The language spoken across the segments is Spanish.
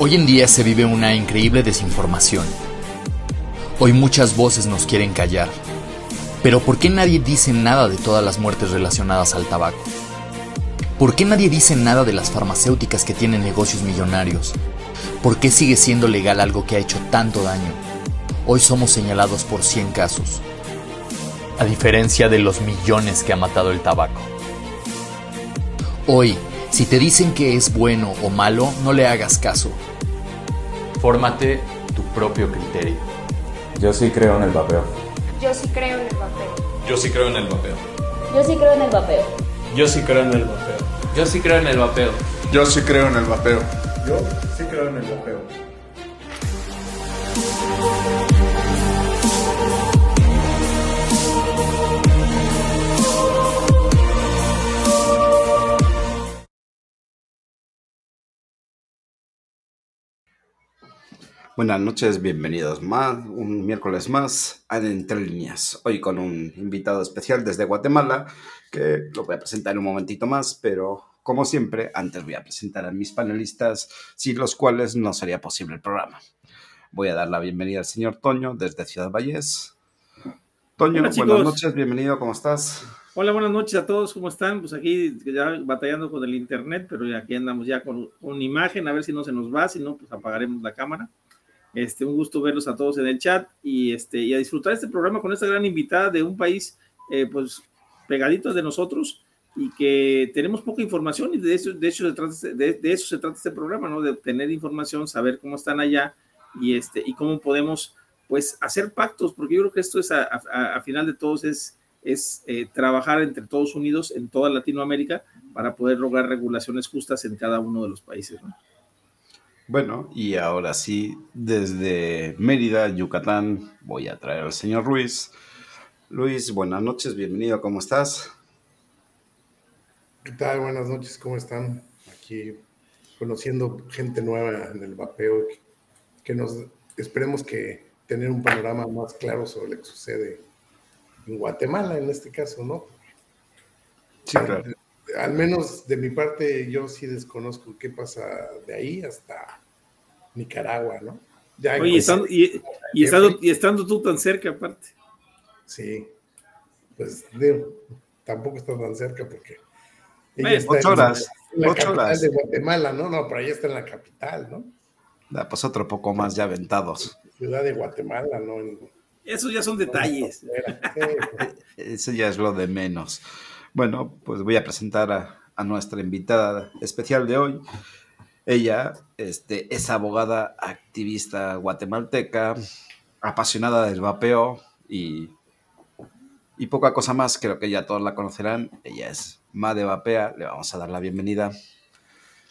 Hoy en día se vive una increíble desinformación. Hoy muchas voces nos quieren callar. Pero ¿por qué nadie dice nada de todas las muertes relacionadas al tabaco? ¿Por qué nadie dice nada de las farmacéuticas que tienen negocios millonarios? ¿Por qué sigue siendo legal algo que ha hecho tanto daño? Hoy somos señalados por 100 casos, a diferencia de los millones que ha matado el tabaco. Hoy, si te dicen que es bueno o malo, no le hagas caso. Fórmate tu propio criterio. Yo sí creo en el vapeo. Yo sí creo en el vapeo. Yo sí creo en el vapeo. Yo sí creo en el vapeo. Yo sí creo en el vapeo. Yo sí creo en el vapeo. Yo sí creo en el vapeo. Yo sí creo en el vapeo. Buenas noches, bienvenidos más, un miércoles más a Entre Líneas. Hoy con un invitado especial desde Guatemala, que lo voy a presentar en un momentito más, pero como siempre, antes voy a presentar a mis panelistas, sin los cuales no sería posible el programa. Voy a dar la bienvenida al señor Toño desde Ciudad Valles. Toño, Hola, buenas noches, bienvenido, ¿cómo estás? Hola, buenas noches a todos, ¿cómo están? Pues aquí ya batallando con el internet, pero aquí andamos ya con, con imagen, a ver si no se nos va, si no, pues apagaremos la cámara. Este, un gusto verlos a todos en el chat y, este, y a disfrutar este programa con esta gran invitada de un país, eh, pues, pegadito de nosotros y que tenemos poca información y de eso, de hecho se trata, este- de, de eso se trata este programa, ¿no? De obtener información, saber cómo están allá y, este, y cómo podemos, pues, hacer pactos, porque yo creo que esto es, a, a- a final de todos, es, es eh, trabajar entre todos unidos en toda Latinoamérica para poder lograr regulaciones justas en cada uno de los países, ¿no? Bueno, y ahora sí, desde Mérida, Yucatán, voy a traer al señor Luis. Luis, buenas noches, bienvenido, ¿cómo estás? ¿Qué tal? Buenas noches, ¿cómo están? Aquí conociendo gente nueva en el vapeo, que, que nos esperemos que tener un panorama más claro sobre lo que sucede en Guatemala en este caso, ¿no? Sí, claro. Al menos de mi parte, yo sí desconozco qué pasa de ahí hasta Nicaragua, ¿no? Ya Oye, estando, y, y estando, y estando tú tan cerca aparte. Sí, pues digo, tampoco está tan cerca porque ella está ocho en- horas, en la ocho capital horas. de Guatemala, ¿no? No, pero ella está en la capital, ¿no? Da, pues otro poco más ya aventados. Ciudad de Guatemala, ¿no? En- Esos ya son detalles. Sí, pues, Eso ya es lo de menos. Bueno, pues voy a presentar a, a nuestra invitada especial de hoy. Ella este, es abogada, activista guatemalteca, apasionada del vapeo y, y poca cosa más. Creo que ya todos la conocerán. Ella es Made Vapea. Le vamos a dar la bienvenida.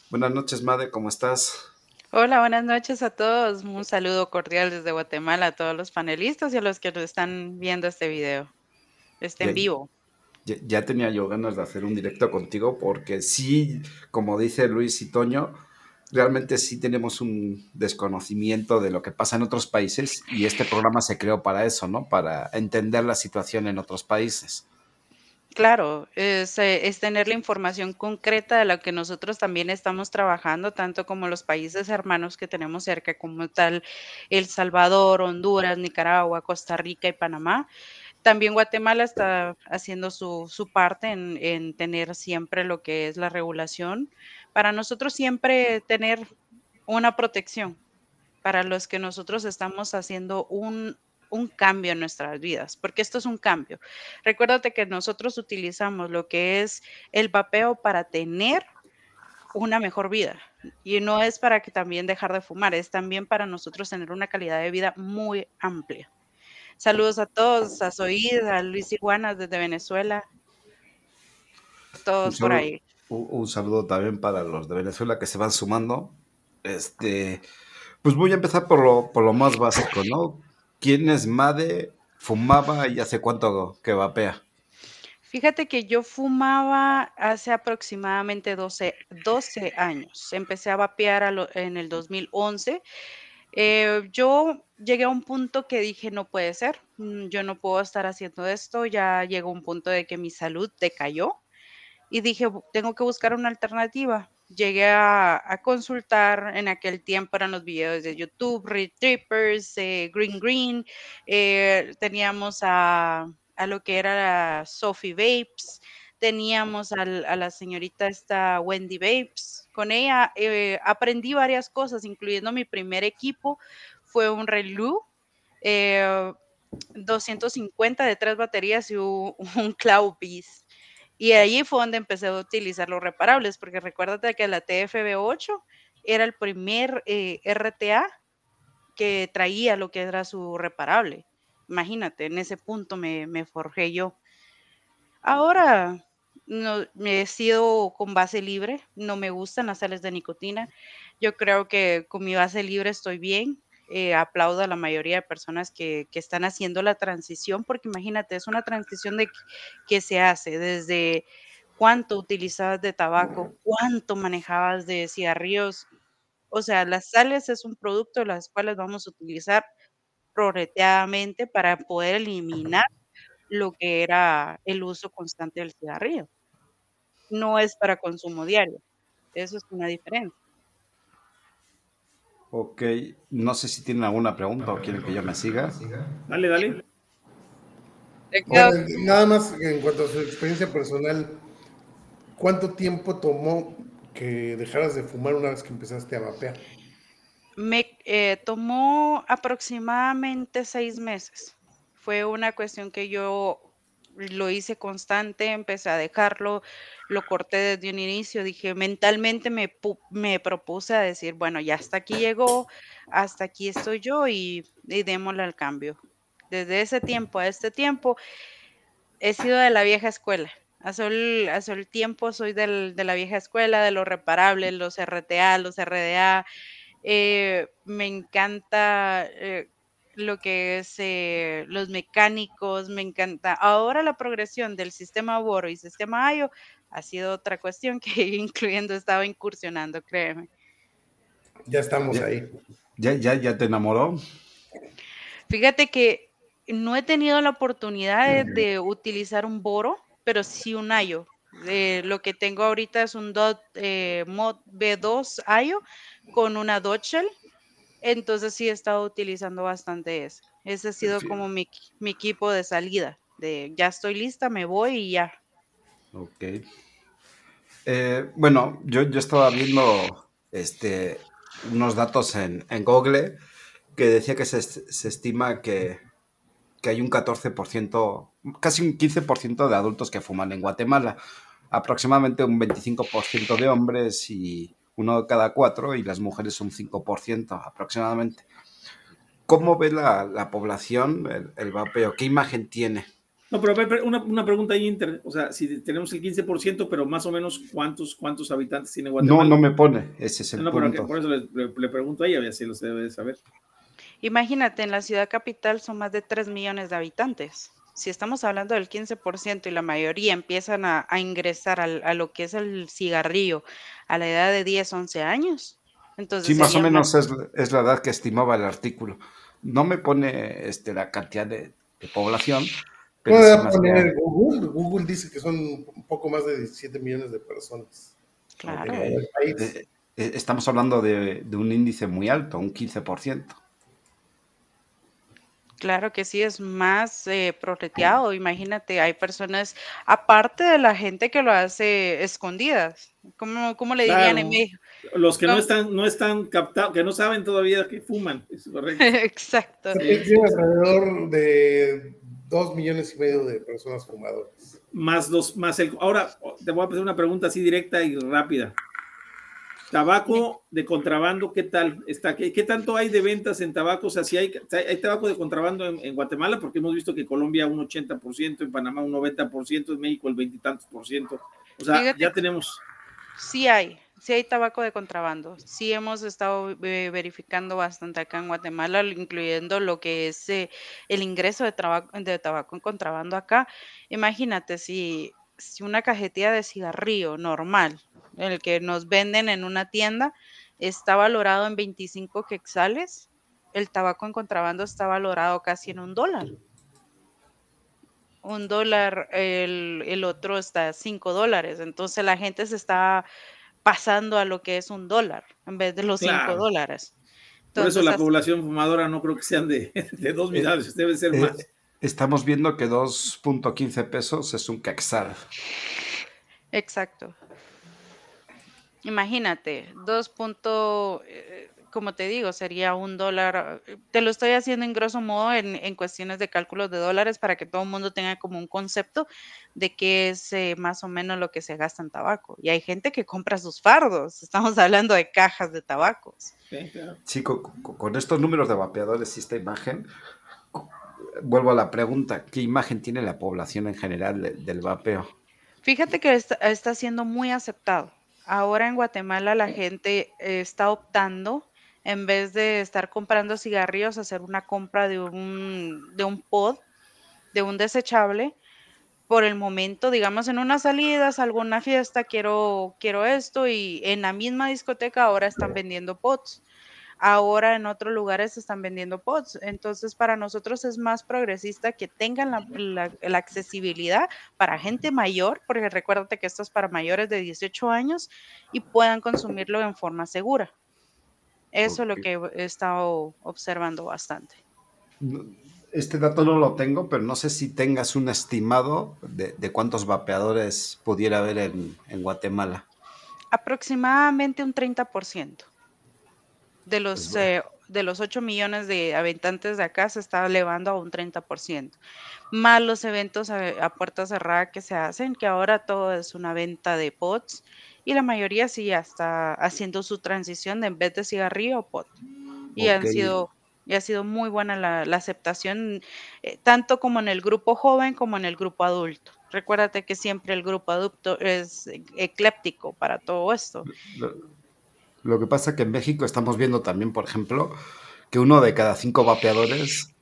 Buenas noches, Made, ¿cómo estás? Hola, buenas noches a todos. Un saludo cordial desde Guatemala a todos los panelistas y a los que nos están viendo este video, este en vivo. Ya, tenía yo ganas de hacer un directo contigo porque sí, como dice Luis y Toño, realmente sí tenemos un desconocimiento de lo que pasa en otros países y este programa se creó para eso, ¿no? Para entender la situación en otros países. Claro, es, eh, es tener la información concreta de la que nosotros también estamos trabajando, tanto como los países hermanos que tenemos cerca, como tal El Salvador, Honduras, Nicaragua, Costa Rica y Panamá. También Guatemala está haciendo su, parte en, en tener siempre lo que es la regulación. Para nosotros siempre tener una protección para los que nosotros estamos haciendo un, un cambio en nuestras vidas, porque esto es un cambio. Recuérdate que nosotros utilizamos lo que es el vapeo para tener una mejor vida. Y no es para que también dejar de fumar, es también para nosotros tener una calidad de vida muy amplia. Saludos a todos, a Zoid, a Luis Iguanas desde Venezuela, todos por ahí. un- un saludo también para los de Venezuela que se van sumando. Este, pues voy a empezar por lo, por lo más básico, ¿no? ¿Quién es Made? ¿Fumaba y hace cuánto que vapea? Fíjate que yo fumaba hace aproximadamente 12, 12 años. Empecé a vapear a lo- en el 2011. Eh, yo llegué a un punto que dije, no puede ser, mm, yo no puedo estar haciendo esto. Ya llegó un punto de que mi salud decayó y dije, "Bu- tengo que buscar una alternativa. llegué a, consultar en aquel tiempo eran los videos de YouTube, Red Trippers, eh, Green Green, eh, teníamos a, lo que era Sophie Vapes, teníamos a, la señorita esta Wendy Vapes. Con ella eh, aprendí varias cosas, incluyendo mi primer equipo, fue un reloj, 250 de tres baterías y un, un Beast. Y ahí fue donde empecé a utilizar los reparables, porque recuérdate que la TFB8 era el primer eh, RTA que traía lo que era su reparable. Imagínate, en ese punto me, forjé yo. Ahora no, me he sido con base libre, no me gustan las sales de nicotina. Yo creo que con mi base libre estoy bien. Eh, aplaudo a la mayoría de personas que, están haciendo la transición, porque imagínate, es una transición de que se hace desde cuánto utilizabas de tabaco, cuánto manejabas de cigarrillos. O sea, las sales es un producto de las cuales vamos a utilizar progresivamente para poder eliminar lo que era el uso constante del cigarrillo. No es para consumo diario. Eso es una diferencia. Ok, no sé si tienen alguna pregunta o quieren que yo me siga. Dale, dale. nada más en cuanto a su experiencia personal, ¿cuánto tiempo tomó que dejaras de fumar una vez que empezaste a vapear? Me eh, tomó aproximadamente seis meses. Fue una cuestión que yo lo hice constante, empecé a dejarlo, lo corté desde un inicio, dije, mentalmente me, me propuse a decir, bueno, ya hasta aquí llegó, hasta aquí estoy yo y, démosle al cambio. Desde ese tiempo a este tiempo he sido de la vieja escuela. Hace el, hace el tiempo soy del, de la vieja escuela, de los reparables, los RTA, los RDA. Eh, me encanta eh, lo que es eh, los mecánicos, me encanta. Ahora la progresión del sistema Boro y sistema IO ha sido otra cuestión que incluyendo estaba incursionando, créeme. Ya estamos ahí. ¿Ya, ya, ya te enamoró? Fíjate que no he tenido la oportunidad de, utilizar un Boro, pero sí un IO. lo que tengo ahorita es un dot, eh, Mod B2 IO con una Dotshell entonces sí he estado utilizando bastante ese. Ese ha sido como mi, equipo de salida, de ya estoy lista, me voy y ya. Ok. Eh, bueno, yo, yo estaba viendo este, unos datos en, Google que decía que se, estima que, que, hay un 14%, casi un 15% de adultos que fuman en Guatemala, aproximadamente un 25% de hombres y uno de cada cuatro y las mujeres un 5% aproximadamente. ¿Cómo ve la, población el, vapeo? ¿Qué imagen tiene? No, pero una, una pregunta ahí, inter, o sea, si tenemos el 15%, pero más o menos cuántos, cuántos habitantes tiene Guatemala. No, no me pone, ese es el no, punto. por eso le, pregunto a ella, a ver si lo se debe saber. Imagínate, en la ciudad capital son más de 3 millones de habitantes si estamos hablando del 15% y la mayoría empiezan a, ingresar a lo que es el cigarrillo a la edad de 10, 11 años, entonces... Sí, más o menos es, la edad que estimaba el artículo. No me pone este, la cantidad de, población. Pero poner Google. Google dice que son un poco más de 17 millones de personas. Claro. Eh, eh, estamos hablando de, de un índice muy alto, un 15%. Claro que sí, es más eh, Imagínate, hay personas, aparte de la gente que lo hace escondidas, ¿cómo, le dirían en México? Los que no, están, no están captados, que no saben todavía que fuman, es correcto. Exacto. Tiene alrededor de dos millones y medio de personas fumadoras. Más dos, más el. Ahora te voy a hacer una pregunta así directa y rápida. Tabaco de contrabando, ¿qué tal? Está, ¿qué, tanto hay de ventas en tabaco? O sea, si hay, hay tabaco de contrabando en, Guatemala, porque hemos visto que Colombia un 80%, en Panamá un 90%, en México el veintitantos por ciento. O sea, ya tenemos. Sí hay, sí hay tabaco de contrabando. Sí hemos estado eh, verificando bastante acá en Guatemala, incluyendo lo que es eh, el ingreso de, de tabaco en contrabando acá. Imagínate si, si una cajetilla de cigarrillo normal el que nos venden en una tienda, está valorado en 25 quexales. El tabaco en contrabando está valorado casi en un dólar. Un dólar, el, otro está a 5 dólares. Entonces la gente se está pasando a lo que es un dólar en vez de los cinco Claro. dólares. Por eso Entonces, la población fumadora no creo que sean de, de dos millones, debe ser Eh, más. Estamos viendo que 2.15 pesos es un quexal. Exacto. Imagínate, dos punto, eh, como te digo, sería un dólar. Te lo estoy haciendo en grosso modo en, en cuestiones de cálculos de dólares para que todo el mundo tenga como un concepto de qué es eh, más o menos lo que se gasta en tabaco. Y hay gente que compra sus fardos. Estamos hablando de cajas de tabacos. Sí, claro. Sí, con, estos números de vapeadores y esta imagen, vuelvo a la pregunta, ¿qué imagen tiene la población en general de- del vapeo? Fíjate que está, está siendo muy aceptado. Ahora en Guatemala la gente eh, está optando, en vez de estar comprando cigarrillos, hacer una compra de un, de un pod, de un desechable. Por el momento, digamos, en unas salidas, alguna fiesta, quiero, quiero esto y en la misma discoteca ahora están vendiendo pods. Ahora en otros lugares se están vendiendo pods. Entonces, para nosotros es más progresista que tengan la, la- la accesibilidad para gente mayor, porque recuérdate que esto es para mayores de 18 años y puedan consumirlo en forma segura. Eso es lo que he estado observando bastante. Este dato no lo tengo, pero no sé si tengas un estimado de, de cuántos vapeadores pudiera haber en, en Guatemala. Aproximadamente un 30% de los, bueno. eh, de los 8 millones de habitantes de acá se está elevando a un 30%. Más los eventos a, a puerta cerrada que se hacen, que ahora todo es una venta de pods y la mayoría sí ya está haciendo su transición de en vez de cigarrillo a pod. Y han Ok. sido y ha sido muy buena la, la aceptación, eh, tanto como en el grupo joven como en el grupo adulto. Recuérdate que siempre el grupo adulto es ecléptico para todo esto. Lo, que pasa que en México estamos viendo también, por ejemplo, que uno de cada cinco vapeadores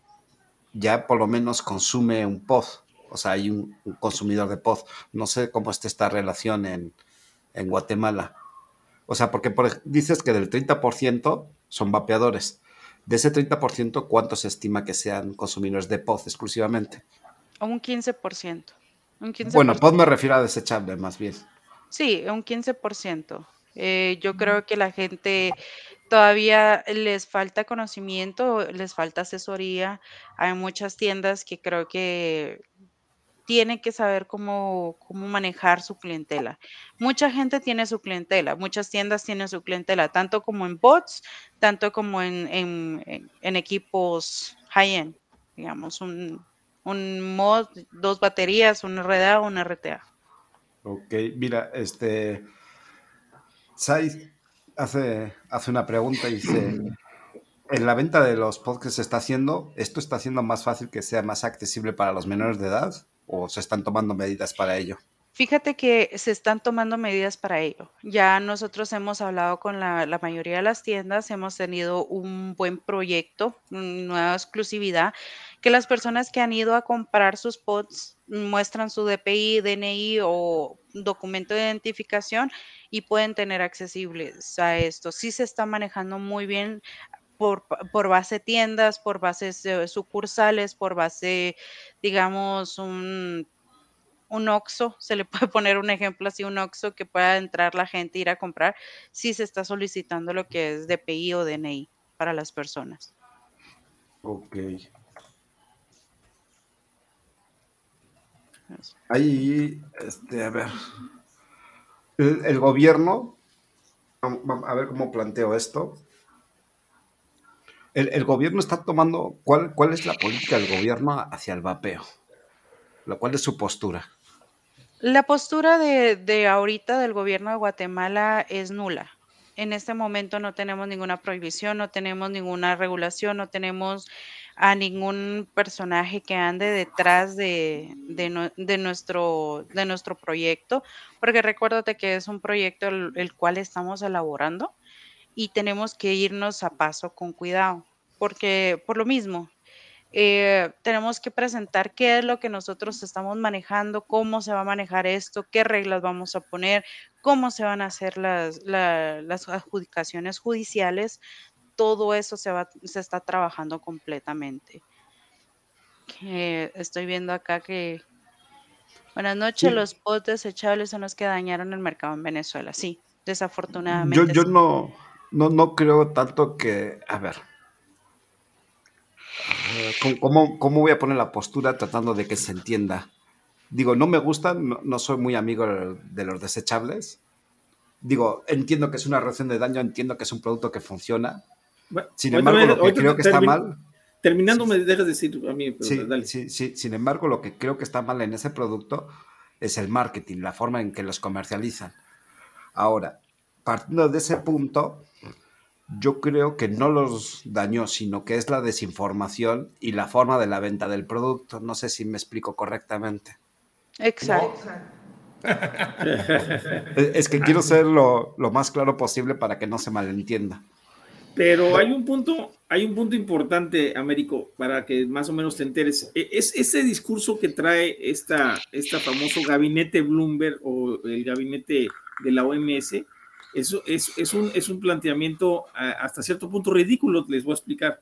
ya por lo menos consume un pod. O sea, hay un, un consumidor de pod. No sé cómo está esta relación en, en Guatemala. O sea, porque por dices que del 30% son vapeadores. De ese 30%, ¿cuánto se estima que sean consumidores de pod exclusivamente? Un 15%. Un 15%. Bueno, pod me refiero a desechable más bien. Sí, un 15%. Eh, yo creo que la gente todavía les falta conocimiento, les falta asesoría. Hay muchas tiendas que creo que tienen que saber cómo, cómo manejar su clientela. Mucha gente tiene su clientela, muchas tiendas tienen su clientela, tanto como en bots, tanto como en, en- equipos high-end, digamos, un, un mod, dos baterías, un RDA, un RTA. Ok, mira, este. Sai hace, hace una pregunta y dice: En la venta de los pods que se está haciendo, ¿esto está haciendo más fácil que sea más accesible para los menores de edad? ¿O se están tomando medidas para ello? Fíjate que se están tomando medidas para ello. Ya nosotros hemos hablado con la, la mayoría de las tiendas, hemos tenido un buen proyecto, nueva exclusividad, que las personas que han ido a comprar sus pods muestran su DPI, DNI o documento de identificación y pueden tener accesibles a esto. Sí se está manejando muy bien por, por base tiendas, por bases eh, sucursales, por base, digamos, un un OXXO, se le puede poner un ejemplo así, un OXXO que pueda entrar la gente, ir a comprar, si se está solicitando lo que es DPI o DNI para las personas. Ok. Ahí, este, a ver. El, gobierno, a ver cómo planteo esto. El, el gobierno está tomando, ¿cuál, ¿cuál es la política del gobierno hacia el vapeo? Lo cual es su postura. La postura de, de ahorita del gobierno de Guatemala es nula. En este momento no tenemos ninguna prohibición, no tenemos ninguna regulación, no tenemos a ningún personaje que ande detrás de, de nue- de nuestro, de nuestro proyecto, porque recuérdate que es un proyecto el, cual estamos elaborando y tenemos que irnos a paso con cuidado, porque por lo mismo, eh, tenemos que presentar qué es lo que nosotros estamos manejando, cómo se va a manejar esto, qué reglas vamos a poner, cómo se van a hacer las, la- las adjudicaciones judiciales. Todo eso se, va, se está trabajando completamente. Estoy viendo acá que... Buenas noches, Sí. los pods desechables son los que dañaron el mercado en Venezuela. Sí, desafortunadamente. Yo, yo no, no, no creo tanto que, a ver, ¿cómo, ¿cómo, voy a poner la postura tratando de que se entienda? Digo, no me gustan, no, no soy muy amigo de los desechables. Digo, entiendo que es una reacción de daño, entiendo que es un producto que funciona. Bueno, sin embargo, lo que creo que está mal. Terminando, me dejas decir a mí. sí, sí, sí, sin embargo, lo que creo que está mal en ese producto es el marketing, la forma en que los comercializan. Ahora, partiendo de ese punto, yo creo que no los dañó, sino que es la desinformación y la forma de la venta del producto. No sé si me explico correctamente. Exacto. es que quiero ser lo, lo, más claro posible para que no se malentienda. Pero hay un punto, hay un punto importante, Américo, para que más o menos te enteres. E, es ese discurso que trae esta, esta famoso gabinete Bloomberg o el gabinete de la OMS eso es, es, un, es un planteamiento hasta cierto punto ridículo, les voy a explicar.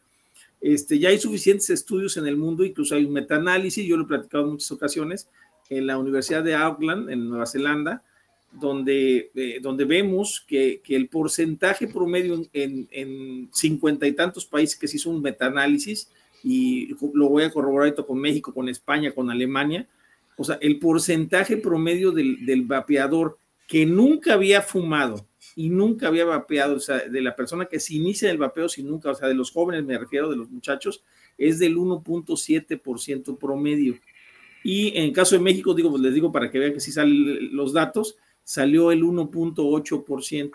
Este, ya hay suficientes estudios en el mundo, incluso hay un metaanálisis, yo lo he platicado en muchas ocasiones, en la Universidad de Auckland, en Nueva Zelanda, donde, eh, donde vemos que, que, el porcentaje promedio en cincuenta y tantos países que se hizo un metaanálisis, y lo voy a corroborar esto con México, con España, con Alemania, o sea, el porcentaje promedio del, del vapeador que nunca había fumado y nunca había vapeado, o sea, de la persona que se inicia el vapeo, si nunca, o sea, de los jóvenes me refiero, de los muchachos, es del 1.7% promedio. Y en el caso de México, digo, pues les digo para que vean que sí salen los datos, salió el 1.8%.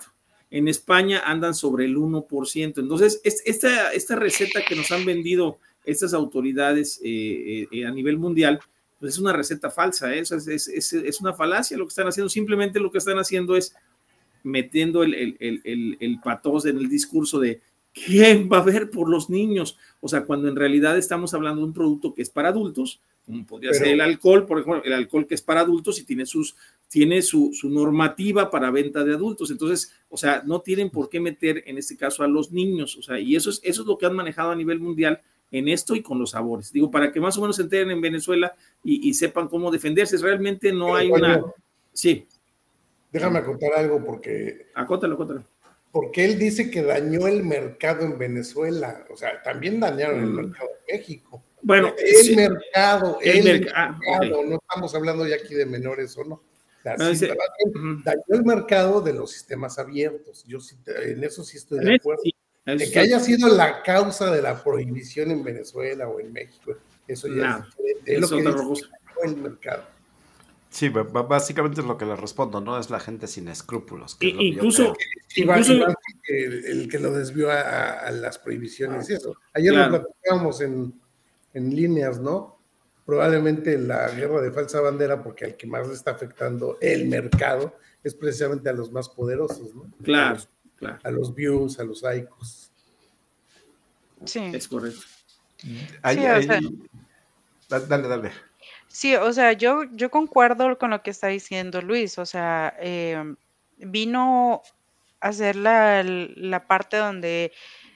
En España andan sobre el 1%. Entonces, esta, esta receta que nos han vendido estas autoridades eh, eh, a nivel mundial, pues es una receta falsa, ¿eh? es, es, es, una falacia lo que están haciendo. Simplemente lo que están haciendo es metiendo el, el, el, el, patos en el discurso de ¿quién va a ver por los niños? O sea, cuando en realidad estamos hablando de un producto que es para adultos, como podría ser el alcohol, por ejemplo, el alcohol que es para adultos y tiene, sus, tiene su, su, normativa para venta de adultos. Entonces, o sea, no tienen por qué meter en este caso a los niños. O sea, y eso es, eso es lo que han manejado a nivel mundial en esto y con los sabores. Digo, para que más o menos se enteren en Venezuela y, y sepan cómo defenderse. Realmente no hay una... Sí. Déjame contar algo porque. Acótalo, acótalo. Porque él dice que dañó el mercado en Venezuela. O sea, también dañaron el mm. mercado en México. Bueno, el mercado, el, mercado. No estamos hablando ya aquí de menores o no. Dañó el mercado de los sistemas abiertos. Yo sí, en eso sí estoy de acuerdo. de que haya sido la causa de la prohibición en Venezuela o en México. Eso ya es, lo que dice, el mercado. Sí, básicamente es lo que le respondo, ¿no? Es la gente sin escrúpulos. incluso, el, que lo desvió a, las prohibiciones y eso. Ayer lo platicábamos en, en, líneas, ¿no? Probablemente la guerra de falsa bandera, porque al que más le está afectando el mercado es precisamente a los más poderosos, ¿no? Claro, a los, claro. A los views, a los icos. Sí. Es correcto. Ahí, Dale, dale. Sí, o sea, yo, yo concuerdo con lo que está diciendo Luis, o sea, em, vino a hacer la, la, parte donde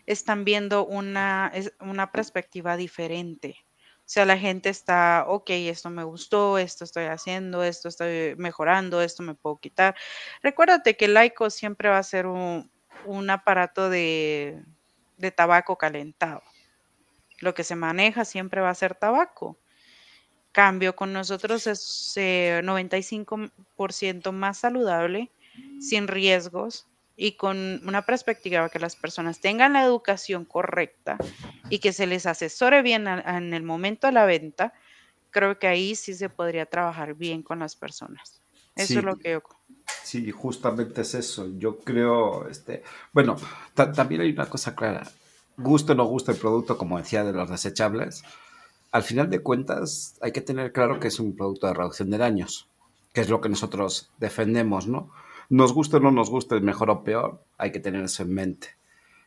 están viendo una, una perspectiva diferente. O sea, la gente está, ok, esto me gustó, esto estoy haciendo, esto estoy mejorando, esto me puedo quitar. Recuérdate que el laico siempre va a ser un, un aparato de, de tabaco calentado. Lo que se maneja siempre va a ser tabaco. Cambio con nosotros es 95% eh, más saludable, sin riesgos y con una perspectiva que las personas tengan la educación correcta y que se les asesore bien en el momento de la venta, creo que ahí sí se podría trabajar bien con las personas. Eso es lo que yo... Sí, justamente es eso. Yo creo, este, bueno, también hay una cosa clara. Gusto o no gusto el producto, como decía, de los desechables, al final de cuentas hay que tener claro que es un producto de reducción de daños, que es lo que nosotros defendemos, ¿no? Nos guste o no nos guste, mejor o peor, hay que tener eso en mente.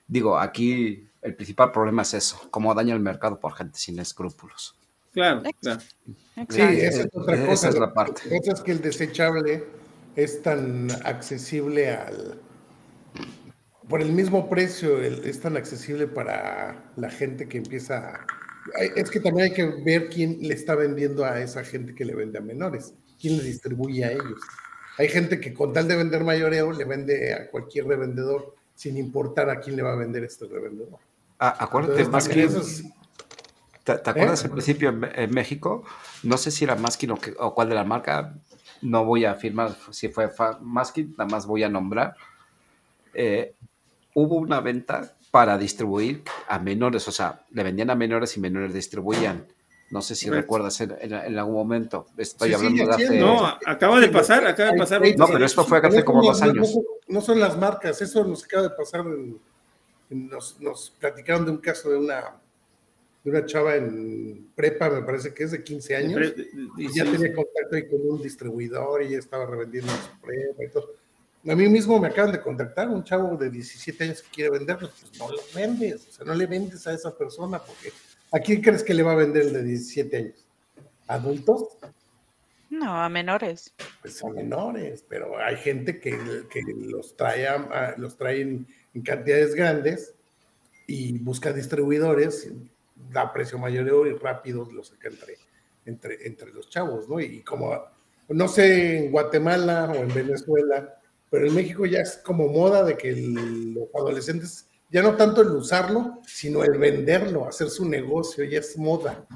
Digo, aquí el principal problema es eso, cómo daña el mercado por gente sin escrúpulos. Claro, claro. Sí, esa es otra cosa. es la parte. es que el desechable es tan accesible al... Por el mismo precio, es tan accesible para la gente que empieza a es que también hay que ver quién le está vendiendo a esa gente que le vende a menores, quién le distribuye a ellos. Hay gente que con tal de vender mayoreo le vende a cualquier revendedor sin importar a quién le va a vender este revendedor. Ah, acuérdate, más que... ¿Te, acuerdas ¿Eh? al principio en, México? No sé si era Maskin o, o, cuál de la marca, no voy a afirmar si fue Maskin, nada más voy a nombrar. Eh, hubo una venta para distribuir a menores, o sea, le vendían a menores y menores distribuían. No sé si recuerdas en, algún momento. Estoy hablando de hace. No, acaba de pasar, acaba de pasar. No, pero esto fue hace como dos años. No, son las marcas, eso nos acaba de pasar. nos, nos platicaron de un caso de una de una chava en prepa, me parece que es de 15 años, y ya tenía contacto ahí con un distribuidor y ya estaba revendiendo su prepa y todo. A mí mismo me acaban de contactar un chavo de 17 años que quiere venderlos, pues no lo vendes, o sea, no le vendes a esa persona, porque ¿a quién crees que le va a vender el de 17 años? ¿Adultos? No, a menores. Pues a menores, pero hay gente que, que los trae, los trae en, en cantidades grandes y busca distribuidores da precio mayor y rápido lo saca entre, entre, entre los chavos, ¿no? Y como, no sé, en Guatemala o en Venezuela, pero en México ya es como moda de que los adolescentes, ya no tanto el usarlo, sino el venderlo, hacer su negocio, ya es moda.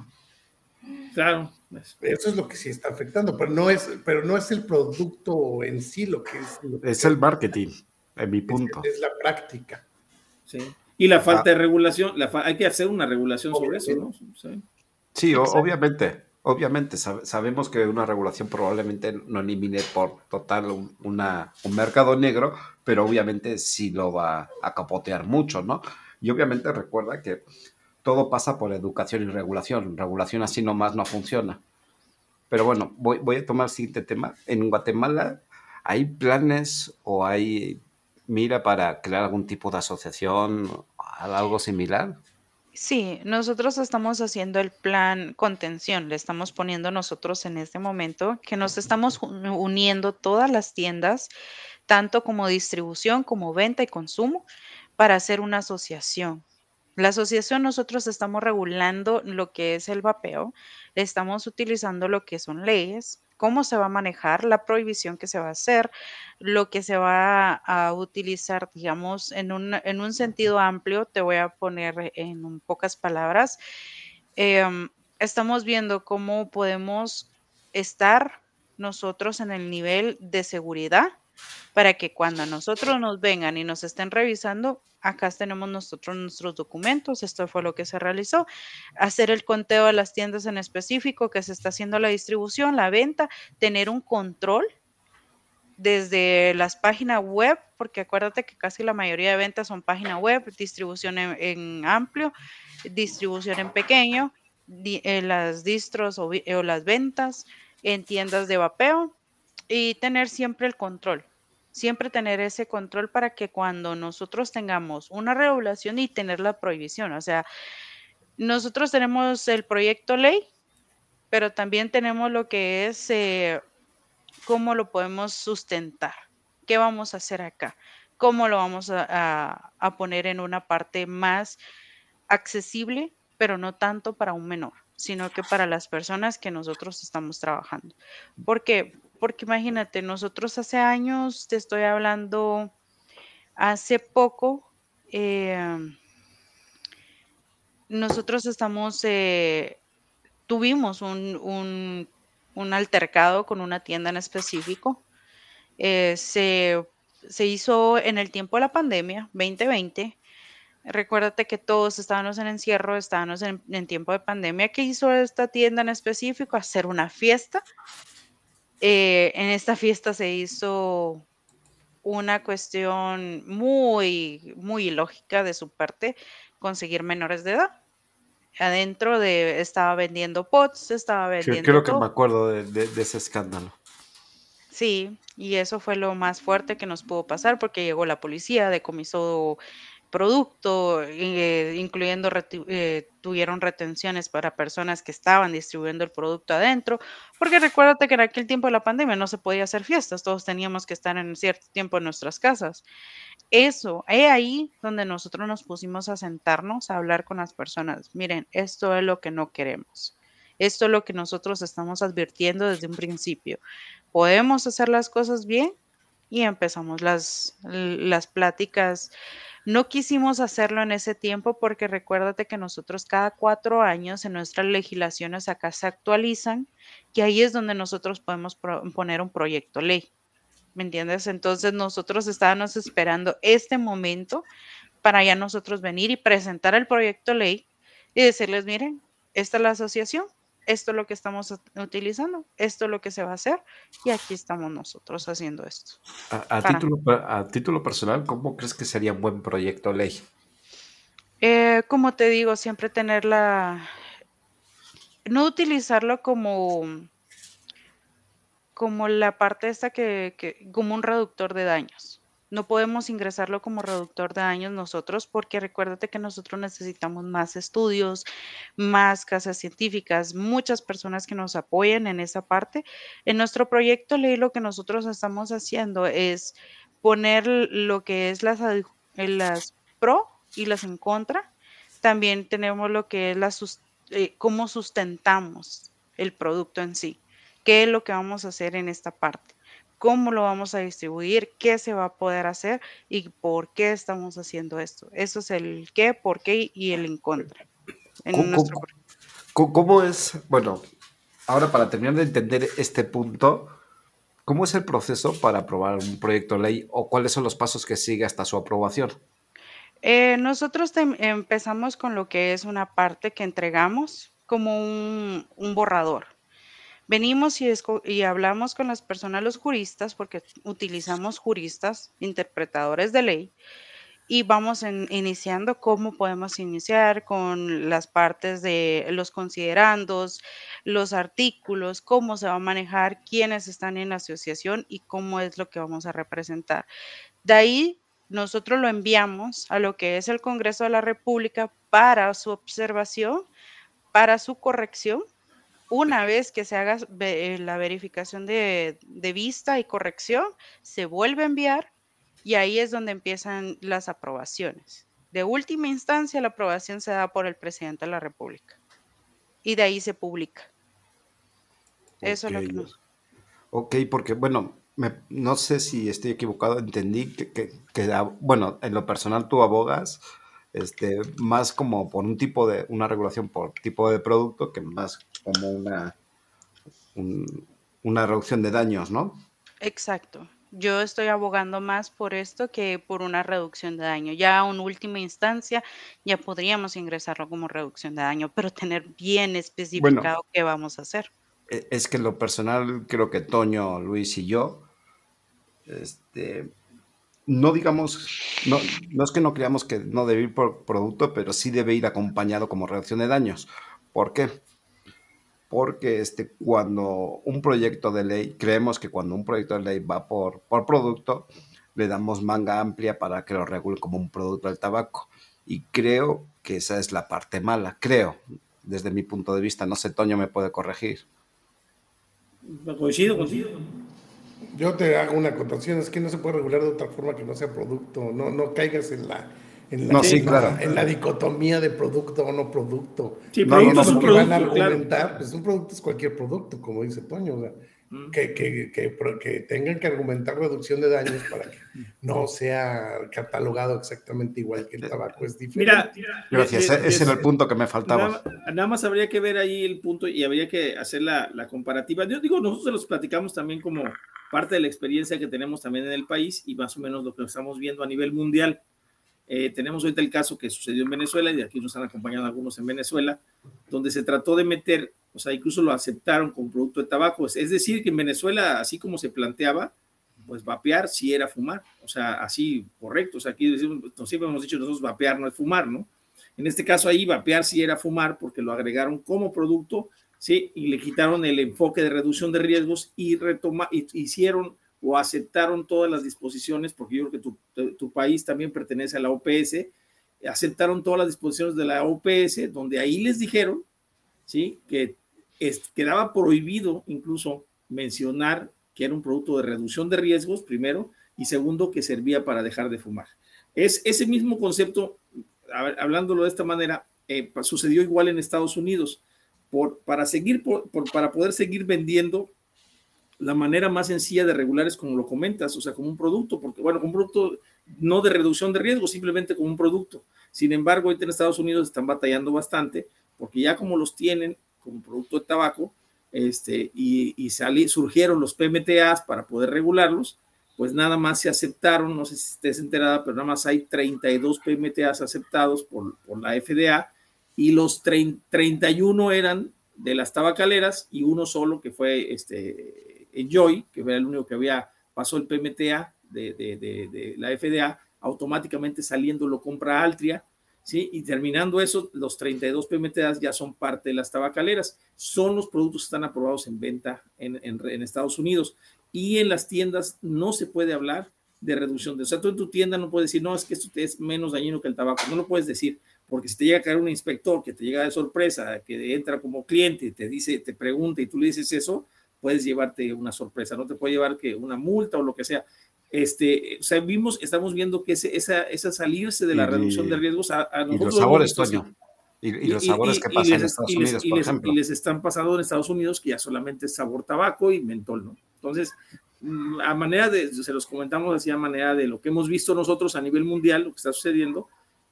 Claro. Eso es lo que sí está afectando, pero no es, pero no es el producto en sí lo que es. es el marketing, en mi punto. Es, la práctica. Sí. Y la falta ah. de regulación, hay que hacer una regulación sobre eso, ¿no? Sí, obviamente, obviamente sabemos que una regulación probablemente no elimine por total un, mercado negro, pero obviamente sí lo va a capotear mucho, ¿no? Y obviamente recuerda que todo pasa por educación y regulación. Regulación así nomás no funciona. Pero bueno, voy, voy a tomar el siguiente tema. En Guatemala, ¿hay planes o hay mira para crear algún tipo de asociación, algo similar? Sí, nosotros estamos haciendo el plan contención, le estamos poniendo nosotros en este momento que nos estamos uniendo todas las tiendas, tanto como distribución, como venta y consumo, para hacer una asociación. La asociación nosotros estamos regulando lo que es el vapeo, estamos utilizando lo que son leyes, cómo se va a manejar, la prohibición que se va a hacer, lo que se va a utilizar, digamos, en un, en un sentido amplio, te voy a poner en pocas palabras. Em, estamos viendo cómo podemos estar nosotros en el nivel de seguridad para que cuando nosotros nos vengan y nos estén revisando, acá tenemos nosotros nuestros documentos, esto fue lo que se realizó, hacer el conteo de las tiendas en específico que se está haciendo la distribución, la venta, tener un control desde las páginas web, porque acuérdate que casi la mayoría de ventas son página web, distribución en, amplio, distribución en pequeño, eh, las distros o las ventas en tiendas de vapeo y tener siempre el control siempre tener ese control para que cuando nosotros tengamos una regulación y tener la prohibición, o sea, nosotros tenemos el proyecto ley, pero también tenemos lo que es eh, cómo lo podemos sustentar, qué vamos a hacer acá, cómo lo vamos a, a poner en una parte más accesible, pero no tanto para un menor, sino que para las personas que nosotros estamos trabajando. Porque porque imagínate, nosotros hace años, te estoy hablando, hace poco, em, nosotros estamos, eh, tuvimos un, altercado con una tienda en específico. Eh, se, hizo en el tiempo de la pandemia, 2020. Recuérdate que todos estábamos en encierro, estábamos en, en tiempo de pandemia. ¿Qué hizo esta tienda en específico? Hacer una fiesta eh, en esta fiesta se hizo una cuestión muy, muy ilógica de su parte, conseguir menores de edad. Adentro de, estaba vendiendo pots, estaba vendiendo. creo que me acuerdo de, ese escándalo. Sí, y eso fue lo más fuerte que nos pudo pasar porque llegó la policía, decomisó producto, eh, incluyendo eh, tuvieron retenciones para personas que estaban distribuyendo el producto adentro, porque recuérdate que en aquel tiempo de la pandemia no se podía hacer fiestas, todos teníamos que estar en cierto tiempo en nuestras casas. Eso, es ahí donde nosotros nos pusimos a sentarnos a hablar con las personas. Miren, esto es lo que no queremos. Esto es lo que nosotros estamos advirtiendo desde un principio. Podemos hacer las cosas bien y empezamos las, las pláticas. No quisimos hacerlo en ese tiempo porque recuérdate que nosotros cada cuatro años en nuestras legislaciones acá se actualizan, que ahí es donde nosotros podemos poner un proyecto ley. ¿Me entiendes? Entonces nosotros estábamos esperando este momento para ya nosotros venir y presentar el proyecto ley y decirles, miren, esta es la asociación, esto es lo que estamos utilizando, esto es lo que se va a hacer y aquí estamos nosotros haciendo esto. A, título, a título, personal, ¿cómo crees que sería un buen proyecto ley? Eh, como te digo, siempre tener la... No utilizarlo como como la parte esta que, que, como un reductor de daños. No podemos ingresarlo como reductor de daños nosotros porque recuérdate que nosotros necesitamos más estudios, más casas científicas, muchas personas que nos apoyen en esa parte. En nuestro proyecto ley lo que nosotros estamos haciendo es poner lo que es las, las pro y las en contra. También tenemos lo que es la, eh, cómo sustentamos el producto en sí qué es lo que vamos a hacer en esta parte, cómo lo vamos a distribuir, qué se va a poder hacer y por qué estamos haciendo esto. Eso es el qué, por qué y el en contra. ¿Cómo, es, bueno, ahora para terminar de entender este punto, ¿cómo es el proceso para aprobar un proyecto de ley o cuáles son los pasos que sigue hasta su aprobación? Eh, nosotros empezamos con lo que es una parte que entregamos como un borrador Venimos y, hablamos con las personas, los juristas, porque utilizamos juristas, interpretadores de ley, y vamos iniciando cómo podemos iniciar con las partes de los considerandos, los artículos, cómo se va a manejar, quiénes están en la asociación y cómo es lo que vamos a representar. De ahí nosotros lo enviamos a lo que es el Congreso de la República para su observación, para su corrección una vez que se haga eh, la verificación de, vista y corrección, se vuelve a enviar y ahí es donde empiezan las aprobaciones. De última instancia, la aprobación se da por el presidente de la República y de ahí se publica. Eso es lo que nos... Ok, porque bueno, no sé si estoy equivocado, entendí que, que, bueno, en lo personal tú abogas este, más como por un tipo de, una regulación por tipo de producto que más como una, una reducción de daños, ¿no? Exacto. Yo estoy abogando más por esto que por una reducción de daño. Ya en última instancia ya podríamos ingresarlo como reducción de daño, pero tener bien especificado qué vamos a hacer. E, es que lo personal creo que Toño, Luis y yo, este, no digamos, no, no es que no creamos que no debe ir por producto, pero sí debe ir acompañado como reducción de daños. ¿Por qué? Porque este, cuando un proyecto de ley, creemos que cuando un proyecto de ley va por, por producto, le damos manga amplia para que lo regule como un producto del tabaco. Y creo que esa es la parte mala, creo, desde mi punto de vista. No sé, Toño me puede corregir. Coincido, coincido. Yo te hago una acotación, es que no se puede regular de otra forma que no sea producto, no, no caigas en la, en la, en la dicotomía de producto o no producto. Sí, producto es un producto, van a argumentar, pues un producto es cualquier producto, como dice Toño, o sea, mm. que, que, que, que, tengan que argumentar reducción de daños para que no sea catalogado exactamente igual que el tabaco, es diferente. Mira, gracias, ese era el punto que me faltaba. Nada, más habría que ver ahí el punto y habría que hacer la, la comparativa. Yo digo, nosotros los platicamos también como parte de la experiencia que tenemos también en el país y más o menos lo que estamos viendo a nivel mundial. Eh, tenemos ahorita el caso que sucedió en Venezuela y aquí nos han acompañado algunos en Venezuela, donde se trató de meter, o sea, incluso lo aceptaron como producto de tabaco. Es decir, que en Venezuela, así como se planteaba, pues vapear sí era fumar, o sea, así correcto. O sea, aquí decimos, siempre hemos dicho nosotros vapear no es fumar, ¿no? En este caso ahí vapear sí era fumar porque lo agregaron como producto ¿sí? Y le quitaron el enfoque de reducción de riesgos y retoma, hicieron o aceptaron todas las disposiciones, porque yo creo que tu, país también pertenece a la OPS, aceptaron todas las disposiciones de la OPS, donde ahí les dijeron, ¿sí? Que quedaba prohibido incluso mencionar que era un producto de reducción de riesgos, primero, y segundo, que servía para dejar de fumar. Es ese mismo concepto, hablándolo de esta manera, eh, sucedió igual en Estados Unidos por, para, seguir, por, para poder seguir vendiendo la manera más sencilla de regular es como lo comentas, o sea, como un producto, porque bueno, un producto no de reducción de riesgo, simplemente como un producto. Sin embargo, en Estados Unidos están batallando bastante, porque ya como los tienen como producto de tabaco, este, y, y surgieron los PMTAs para poder regularlos, pues nada más se aceptaron, no sé si estés enterada, pero nada más hay 32 PMTAs aceptados por, por la FDA y los 31 eran de las tabacaleras y uno solo que fue este Enjoy, que era el único que había pasó el PMTA de, de, de, la FDA, automáticamente saliendo lo compra Altria, ¿sí? Y terminando eso, los 32 PMTAs ya son parte de las tabacaleras. Son los productos que están aprobados en venta en, en, en Estados Unidos y en las tiendas no se puede hablar de reducción de, o sea, tú en tu tienda no puedes decir, no, es que esto es menos dañino que el tabaco, no lo puedes decir, porque si te llega a caer un inspector que te llega de sorpresa, que entra como cliente, te dice, te pregunta y tú le dices eso, puedes llevarte una sorpresa, no te puede llevar que una multa o lo que sea. Este, o sea, vimos, estamos viendo que ese, esa, esa salirse de la reducción de riesgos a, a nosotros. Y los sabores, Toño. Y, y, los sabores que pasan en Estados Unidos, por ejemplo. Y les están pasando en Estados Unidos que ya solamente es sabor tabaco y mentol, ¿no? Entonces, mm, a manera de, se los comentamos así a manera de lo que hemos visto nosotros a nivel mundial, lo que está sucediendo,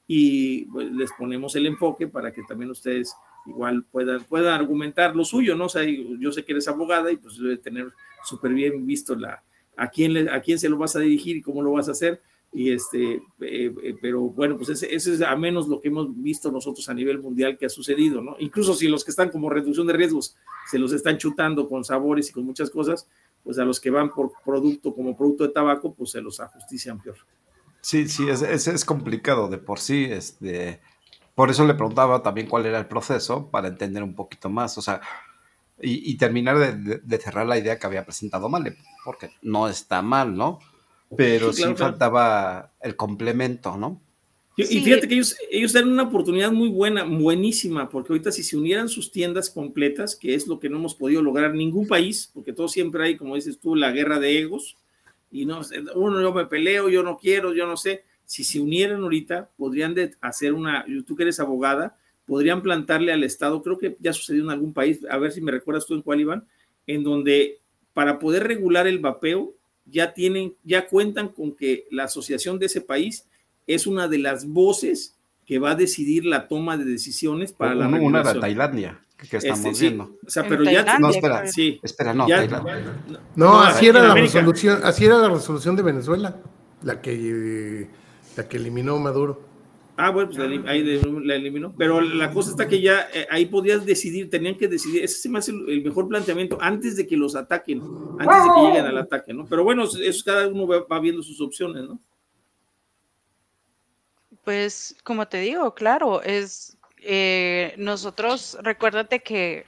y pues, les ponemos el enfoque para que también ustedes igual puedan, puedan argumentar lo suyo, ¿no? O sea, yo sé que eres abogada y pues debe tener súper bien visto la, a quién, a quién se lo vas a dirigir y cómo lo vas a hacer. Y este, eh, eh, pero bueno, pues ese, es a menos lo que hemos visto nosotros a nivel mundial que ha sucedido, ¿no? Incluso si los que están como reducción de riesgos se los están chutando con sabores y con muchas cosas, pues a los que van por producto como producto de tabaco, pues se los ajustician peor. Sí, sí, es, es complicado de por sí. Este, por eso le preguntaba también cuál era el proceso para entender un poquito más, o sea, y, y terminar de, de, de, cerrar la idea que había presentado Male, porque no está mal, ¿no? Pero sí, claro, sí faltaba el complemento, ¿no? Y, sí. fíjate que ellos, ellos dan una oportunidad muy buena, buenísima, porque ahorita si se unieran sus tiendas completas, que es lo que no hemos podido lograr en ningún país, porque todo siempre hay, como dices tú, la guerra de egos, y no, uno yo me peleo, yo no quiero, yo no sé, si se unieran ahorita, podrían de hacer una, tú que eres abogada, podrían plantarle al Estado, creo que ya sucedió en algún país, a ver si me recuerdas tú en cuál iban, en donde para poder regular el vapeo, ya tienen, ya cuentan con que la asociación de ese país es una de las voces que va a decidir la toma de decisiones para una, la regulación. Una de Tailandia que estamos este, sí, viendo. O sea, pero ya no espera, sí, espera, no, ya, Tailandia. No, no, así era la América. resolución, así era la resolución de Venezuela, la que la que eliminó Maduro. Ah, bueno, pues la, ahí la eliminó. Pero la cosa está que ya eh, ahí podías decidir, tenían que decidir. Ese se me hace el, el, mejor planteamiento antes de que los ataquen, antes de que lleguen al ataque, ¿no? Pero bueno, eso cada uno va, va viendo sus opciones, ¿no? Pues como te digo, claro, es eh, nosotros, recuérdate que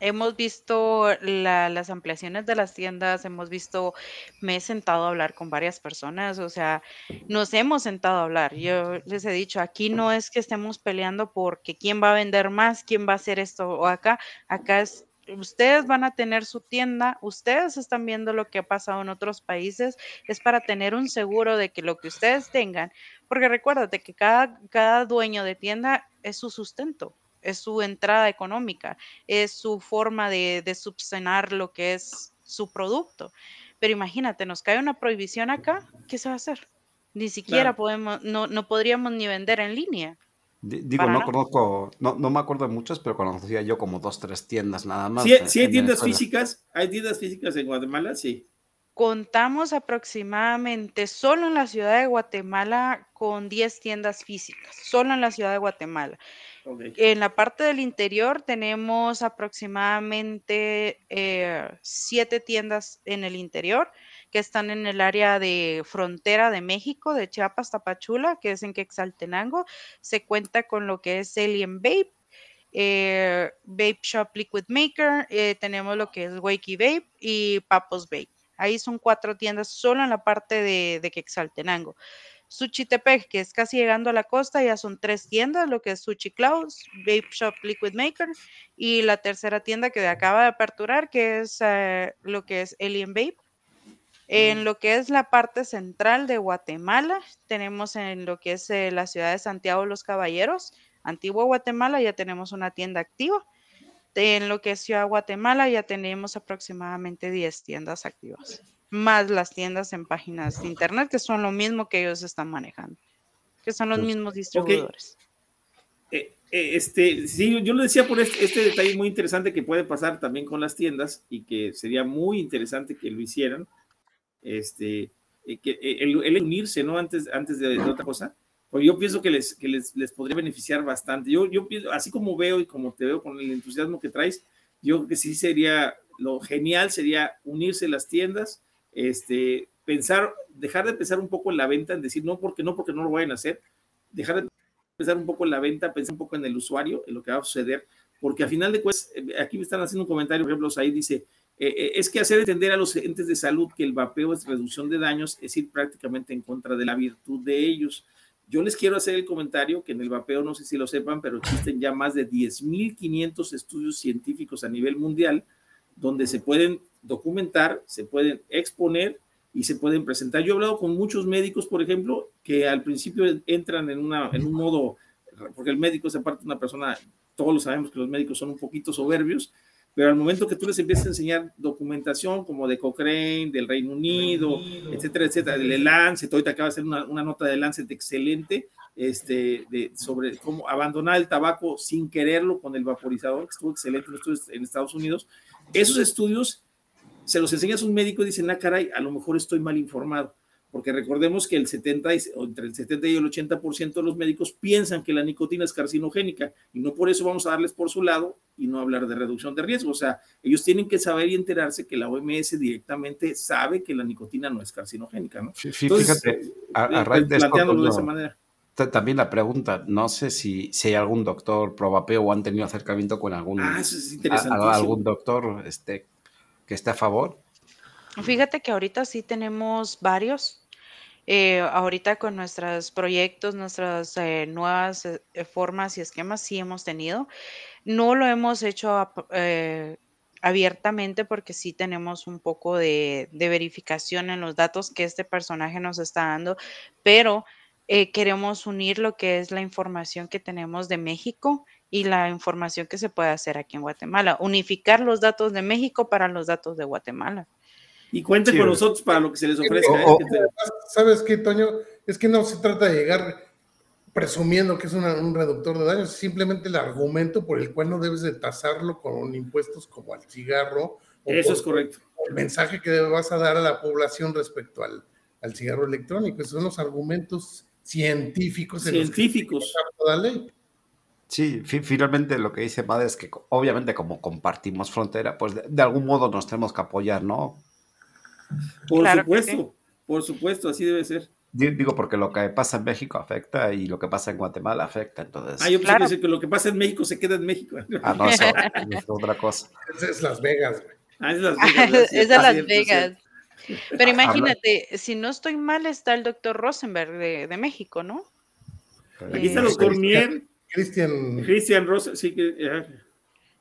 hemos visto la, las ampliaciones de las tiendas, hemos visto, me he sentado a hablar con varias personas, o sea, nos hemos sentado a hablar. Yo les he dicho, aquí no es que estemos peleando porque quién va a vender más, quién va a hacer esto o acá, acá es ustedes van a tener su tienda, ustedes están viendo lo que ha pasado en otros países, es para tener un seguro de que lo que ustedes tengan, porque recuérdate que cada, cada dueño de tienda es su sustento, es su entrada económica, es su forma de, de subsanar lo que es su producto. Pero imagínate, nos cae una prohibición acá, ¿qué se va a hacer? Ni siquiera claro. podemos, no, no podríamos ni vender en línea. Digo, no conozco, no, no, me acuerdo de muchas, pero conocía yo como dos, tres tiendas nada más. Sí, sí hay tiendas Venezuela. físicas, hay tiendas físicas en Guatemala, sí. Contamos aproximadamente solo en la ciudad de Guatemala con 10 tiendas físicas, solo en la ciudad de Guatemala. En la parte del interior tenemos aproximadamente eh, siete tiendas en el interior que están en el área de frontera de México, de Chiapas, Tapachula, que es en Quexaltenango. Se cuenta con lo que es Alien Vape, eh, Vape Shop Liquid Maker, eh, tenemos lo que es Wakey Vape y Papos Vape. Ahí son cuatro tiendas solo en la parte de, de Quexaltenango. Suchitepec, que es casi llegando a la costa, ya son tres tiendas, lo que es Suchi Clouds, Vape Shop Liquid Maker y la tercera tienda que acaba de aperturar, que es uh, lo que es Alien Vape. En lo que es la parte central de Guatemala, tenemos en lo que es eh, la ciudad de Santiago los Caballeros, Antigua Guatemala, ya tenemos una tienda activa. En lo que es Ciudad Guatemala ya tenemos aproximadamente 10 tiendas activas, más las tiendas en páginas de internet, que son lo mismo que ellos están manejando, que son los mismos distribuidores. Eh, eh, este, sí, yo lo decía por este, este, detalle muy interesante que puede pasar también con las tiendas y que sería muy interesante que lo hicieran. Este, eh, que el, unirse, ¿no? Antes, antes de, otra cosa. Pues yo pienso que les, que les, les, podría beneficiar bastante. Yo, yo pienso, así como veo y como te veo con el entusiasmo que traes, yo creo que sí sería, lo genial sería unirse las tiendas, este, pensar, dejar de pensar un poco en la venta, en decir, no, porque no, porque no lo vayan a hacer, dejar de pensar un poco en la venta, pensar un poco en el usuario, en lo que va a suceder, porque a final de cuentas, eh, aquí me están haciendo un comentario, por ejemplo, ahí dice, eh, eh, es que hacer entender a los entes de salud que el vapeo es reducción de daños, es ir prácticamente en contra de la virtud de ellos. Yo les quiero hacer el comentario que en el vapeo, no sé si lo sepan, pero existen ya más de 10.500 estudios científicos a nivel mundial donde se pueden documentar, se pueden exponer y se pueden presentar. Yo he hablado con muchos médicos, por ejemplo, que al principio entran en, una, en un modo, porque el médico es aparte una persona, todos lo sabemos que los médicos son un poquito soberbios, pero al momento que tú les empiezas a enseñar documentación como de Cochrane, del Reino Unido, etcétera, etcétera, del Lancet, ahorita acaba de hacer una, una, nota de Lancet excelente este, de, sobre cómo abandonar el tabaco sin quererlo con el vaporizador, que estuvo excelente en Estados Unidos. Esos estudios se los enseñas a un médico y dicen, ah, caray, a lo mejor estoy mal informado porque recordemos que el 70 entre el 70 y el 80% de los médicos piensan que la nicotina es carcinogénica y no por eso vamos a darles por su lado y no hablar de reducción de riesgo. O sea, ellos tienen que saber y enterarse que la OMS directamente sabe que la nicotina no es carcinogénica, ¿no? Sí, fíjate, a, a raíz de planteándolo de esa manera. También la pregunta, no sé si, si hay algún doctor probapeo o han tenido acercamiento con algún, ah, algún doctor este, que esté a favor. Fíjate que ahorita sí tenemos varios eh, ahorita con nuestros proyectos, nuestras eh, nuevas eh, formas y esquemas sí hemos tenido. No lo hemos hecho abiertamente porque sí tenemos un poco de, verificación en los datos que este personaje nos está dando, pero queremos unir lo que es la información que tenemos de México y la información que se puede hacer aquí en Guatemala, unificar los datos de México para los datos de Guatemala y cuente con nosotros para lo que se les ofrezca. ¿eh? ¿Sabes qué, Toño? Es que no se trata de llegar presumiendo que es un reductor de daños, simplemente el argumento por el cual no debes de tasarlo con impuestos como al cigarro. Eso es correcto. El mensaje que vas a dar a la población respecto al, al cigarro electrónico, esos son los argumentos científicos. Científicos. En la ley. Sí, finalmente lo que dice Madre es que obviamente como compartimos frontera, pues de, algún modo nos tenemos que apoyar, ¿no? Por supuesto, por supuesto, así debe ser. Digo, porque lo que pasa en México afecta y lo que pasa en Guatemala afecta, entonces. Ah, yo pensé que lo que pasa en México se queda en México. Ah, no, eso es otra cosa. Esa es Las Vegas, güey. Ah, es Las Vegas. es de Las Vegas. Pero imagínate, si no estoy mal, está el doctor Rosenberg de, de México, ¿no? Aquí está el doctor Mier. Cristian. Cristian Rosenberg, sí que.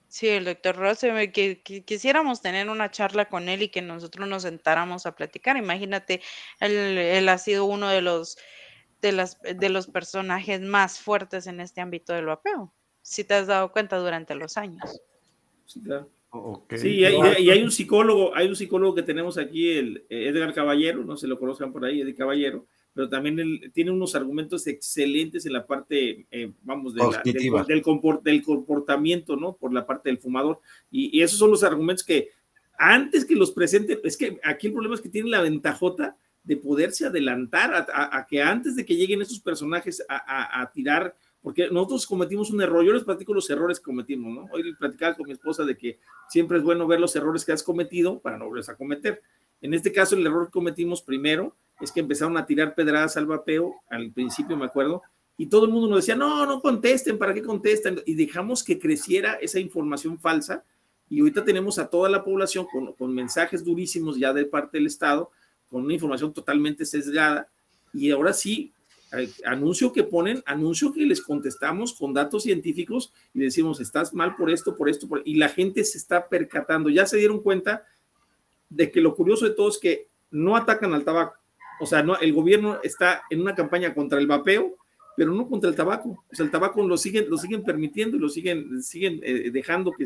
Sí, el doctor Ross, que, quisiéramos tener una charla con él y que nosotros nos sentáramos a platicar. Imagínate, él, ha sido uno de los, de, las, de los personajes más fuertes en este ámbito del vapeo, si te has dado cuenta durante los años. Sí, claro. Sí, y hay, un psicólogo, hay un psicólogo que tenemos aquí, el Edgar Caballero, no se lo conozcan por ahí, Edgar Caballero, pero también él tiene unos argumentos excelentes en la parte, eh, vamos, de del, del, comportamiento, ¿no? Por la parte del fumador. Y, esos son los argumentos que antes que los presenten, es que aquí el problema es que tienen la ventajota de poderse adelantar a, que antes de que lleguen esos personajes a, tirar, porque nosotros cometimos un error, yo les platico los errores que cometimos, ¿no? Hoy platicaba con mi esposa de que siempre es bueno ver los errores que has cometido para no volverlos a cometer. En este caso, el error que cometimos primero es que empezaron a tirar pedradas al vapeo, al principio me acuerdo, y todo el mundo nos decía, no, no contesten, ¿para qué contestan? Y dejamos que creciera esa información falsa, y ahorita tenemos a toda la población con, con mensajes durísimos ya de parte del Estado, con una información totalmente sesgada, y ahora sí, eh, anuncio que ponen, anuncio que les contestamos con datos científicos y decimos, estás mal por esto, por esto, por... y la gente se está percatando, ya se dieron cuenta de que lo curioso de todo es que no atacan al tabaco, o sea, no, el gobierno está en una campaña contra el vapeo, pero no contra el tabaco. O sea, el tabaco lo siguen, lo siguen permitiendo y lo siguen, siguen eh, dejando que,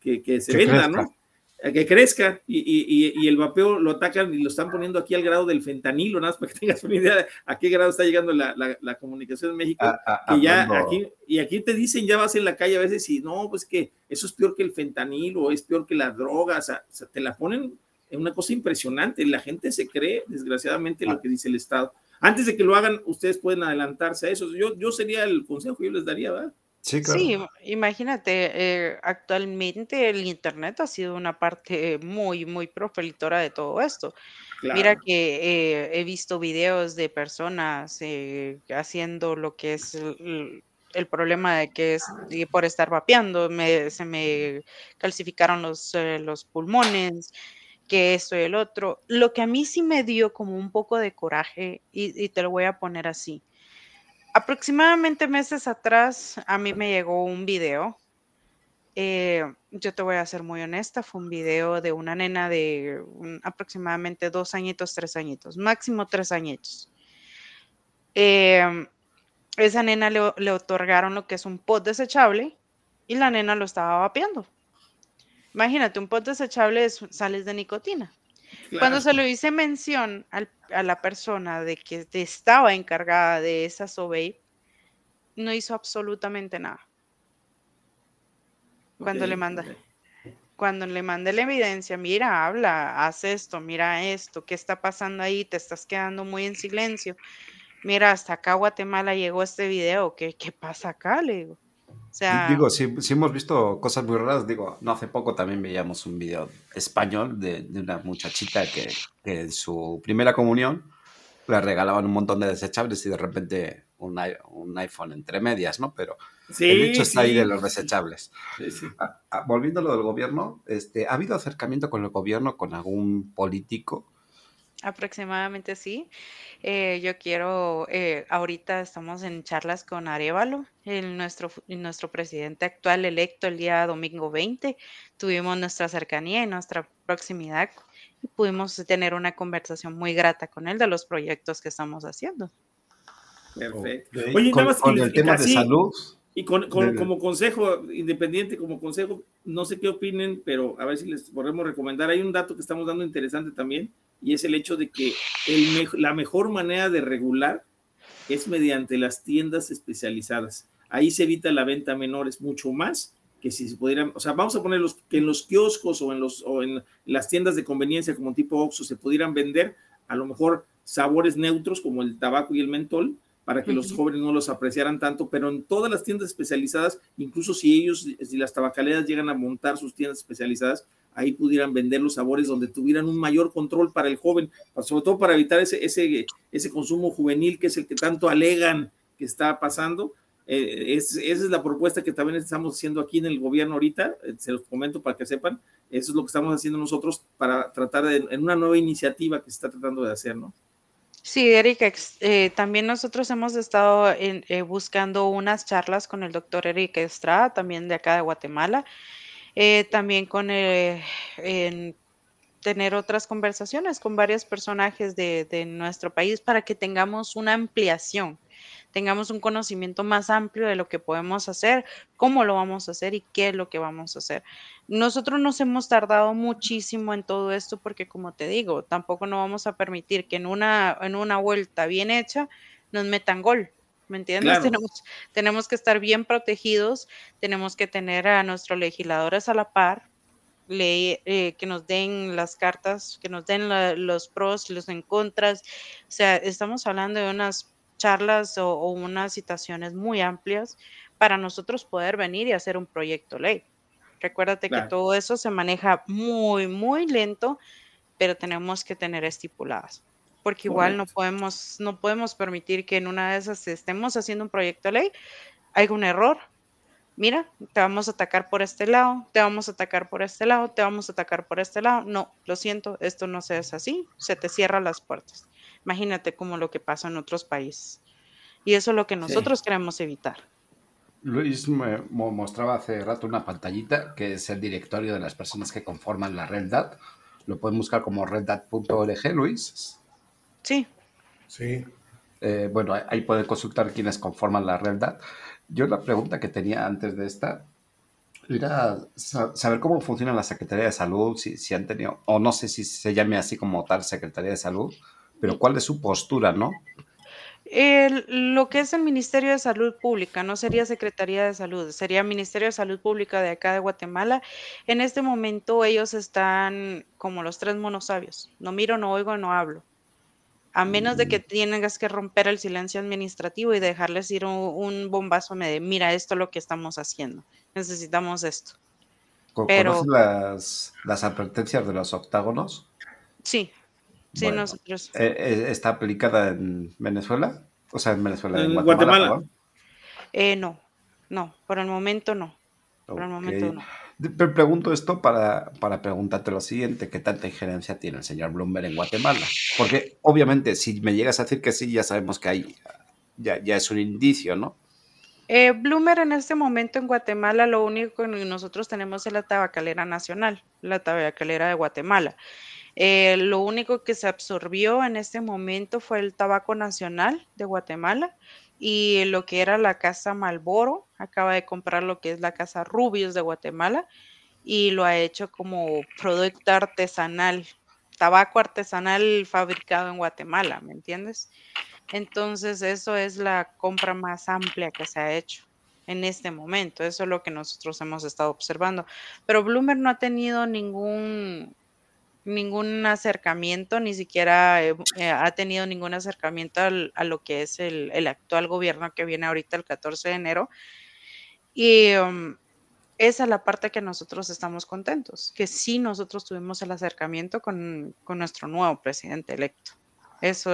que, que, se venda, ¿no? Que crezca y, y, y, el vapeo lo atacan y lo están poniendo aquí al grado del fentanilo, nada más para que tengas una idea de a qué grado está llegando la, la, comunicación en México. y ya aquí, y aquí te dicen, ya vas en la calle a veces y no, pues que eso es peor que el fentanilo, es peor que la droga, o sea, te la ponen en una cosa impresionante. La gente se cree, desgraciadamente, lo ah. que dice el Estado. Antes de que lo hagan, ustedes pueden adelantarse a eso. Yo, yo sería el consejo que yo les daría, ¿verdad? Sí, imagínate, eh, actualmente el Internet ha sido una parte muy, muy progenitora de todo esto. Mira que eh, he visto videos de personas eh, haciendo lo que es el, problema de que es por estar vapeando, se me calcificaron los, los pulmones, que esto y el otro. Lo que a mí sí me dio como un poco de coraje, y te lo voy a poner así aproximadamente meses atrás a mí me llegó un video. Eh, yo te voy a ser muy honesta, fue un video de una nena de aproximadamente dos añitos, tres añitos, máximo tres añitos. Eh, esa nena le, otorgaron lo que es un pot desechable y la nena lo estaba vapeando. Imagínate, un pot desechable es sales de nicotina. Cuando se lo hice mención a la persona de que estaba encargada de esa SOBEI, no hizo absolutamente nada. Cuando le manda, cuando le la evidencia, mira, habla, haz esto, mira esto, ¿qué está pasando ahí? Te estás quedando muy en silencio. Mira, hasta acá Guatemala llegó este video, ¿qué, qué pasa acá? Le digo digo, si, hemos visto cosas muy raras, digo, no hace poco también veíamos un video español de, una muchachita que, en su primera comunión le regalaban un montón de desechables y de repente un, un iPhone entre medias, ¿no? Pero el hecho está ahí de los desechables. Ah, volviendo a lo del gobierno, este, ¿ha habido acercamiento con el gobierno, con algún político? Aproximadamente sí. Eh, yo quiero, eh, ahorita estamos en charlas con Arevalo, el, nuestro, nuestro presidente actual electo el día domingo 20. Tuvimos nuestra cercanía y nuestra proximidad y pudimos tener una conversación muy grata con él de los proyectos que estamos haciendo. Perfecto. Oye, con, con el tema de salud. Y con, como consejo independiente, como consejo, no sé qué opinen, pero a ver si les podemos recomendar. Hay un dato que estamos dando interesante también y es el hecho de que la mejor manera de regular es mediante las tiendas especializadas. Ahí se evita la venta a menores mucho más que si se pudieran, o sea, vamos a poner que en los kioscos o en, los, o en las tiendas de conveniencia como tipo Oxxo se pudieran vender a lo mejor sabores neutros como el tabaco y el mentol, para que los jóvenes no los apreciaran tanto, pero en todas las tiendas especializadas, incluso si ellos, si las tabacaleras llegan a montar sus tiendas especializadas, ahí pudieran vender los sabores donde tuvieran un mayor control para el joven, sobre todo para evitar ese, ese, ese consumo juvenil que es el que tanto alegan que está pasando. Eh, esa es la propuesta que también estamos haciendo aquí en el gobierno ahorita, eh, se los comento para que sepan, eso es lo que estamos haciendo nosotros para tratar de, en una nueva iniciativa que se está tratando de hacer, ¿no? Sí, Erika, eh, también nosotros hemos estado buscando unas charlas con el doctor Eric Estrada, también de acá de Guatemala, eh, también con eh, tener otras conversaciones con varios personajes de, nuestro país para que tengamos una ampliación, tengamos un conocimiento más amplio de lo que podemos hacer, cómo lo vamos a hacer y qué es lo que vamos a hacer. Nosotros nos hemos tardado muchísimo en todo esto porque, como te digo, tampoco no vamos a permitir que en una, en una vuelta bien hecha nos metan gol. ¿Me entiendes? Tenemos, tenemos que estar bien protegidos, tenemos que tener a nuestros legisladores a la par, eh, que nos den las cartas, que nos den los pros, los en contras. O sea, estamos hablando de unas charlas o, unas citaciones muy amplias para nosotros poder venir y hacer un proyecto ley. Recuérdate que todo eso se maneja muy, muy lento, pero tenemos que tener estipuladas porque igual no podemos, no podemos permitir que en una de esas estemos haciendo un proyecto de ley, haya un error. Mira, te vamos a atacar por este lado, te vamos a atacar por este lado, te vamos a atacar por este lado. No, lo siento, esto no se es así, se te cierran las puertas. Imagínate como lo que pasa en otros países. Y eso es lo que nosotros queremos evitar. Luis me mostraba hace rato una pantallita que es el directorio de las personas que conforman la Red DAT. Lo pueden buscar como reddat.org, Luis. Sí. Sí. Eh, bueno, ahí pueden consultar quienes conforman la realidad. Yo la pregunta que tenía antes de esta era saber cómo funciona la Secretaría de Salud, si, si han tenido, o no sé si se llame así como tal Secretaría de Salud, pero cuál es su postura, ¿no? lo que es el Ministerio de Salud Pública, no sería Secretaría de Salud, sería Ministerio de Salud Pública de acá de Guatemala. En este momento ellos están como los tres monosabios. No miro, no oigo, no hablo. A menos de que tengas que romper el silencio administrativo y dejarles ir un, bombazo de, mira, esto es lo que estamos haciendo. Necesitamos esto. Pero, las, las advertencias de los octágonos? Sí, Sí, nosotros. Eh, eh, ¿Está aplicada en Venezuela? O sea, en Venezuela. En, Guatemala. Eh, no, no, por el momento no. Por el momento no. Pregunto esto para, para preguntarte lo siguiente: ¿qué tanta injerencia tiene el señor Bloomberg en Guatemala? Porque obviamente, si me llegas a decir que sí, ya sabemos que hay, ya, ya es un indicio, ¿no? Eh, Bloomer en este momento en Guatemala lo único que nosotros tenemos es la tabacalera nacional, la tabacalera de Guatemala. Eh, lo único que se absorbió en este momento fue el tabaco nacional de Guatemala y lo que era la casa Malboro. Acaba de comprar lo que es la casa Rubios de Guatemala y lo ha hecho como producto artesanal, tabaco artesanal fabricado en Guatemala, ¿me entiendes? Entonces, eso es la compra más amplia que se ha hecho en este momento. Eso es lo que nosotros hemos estado observando. Pero Bloomer no ha tenido ningún ningún acercamiento, ni siquiera eh, eh, ha tenido ningún acercamiento a lo que es el, actual gobierno que viene ahorita el 14 de enero. Y um, esa es la parte que nosotros estamos contentos, que sí nosotros tuvimos el acercamiento con, nuestro nuevo presidente electo. Eso,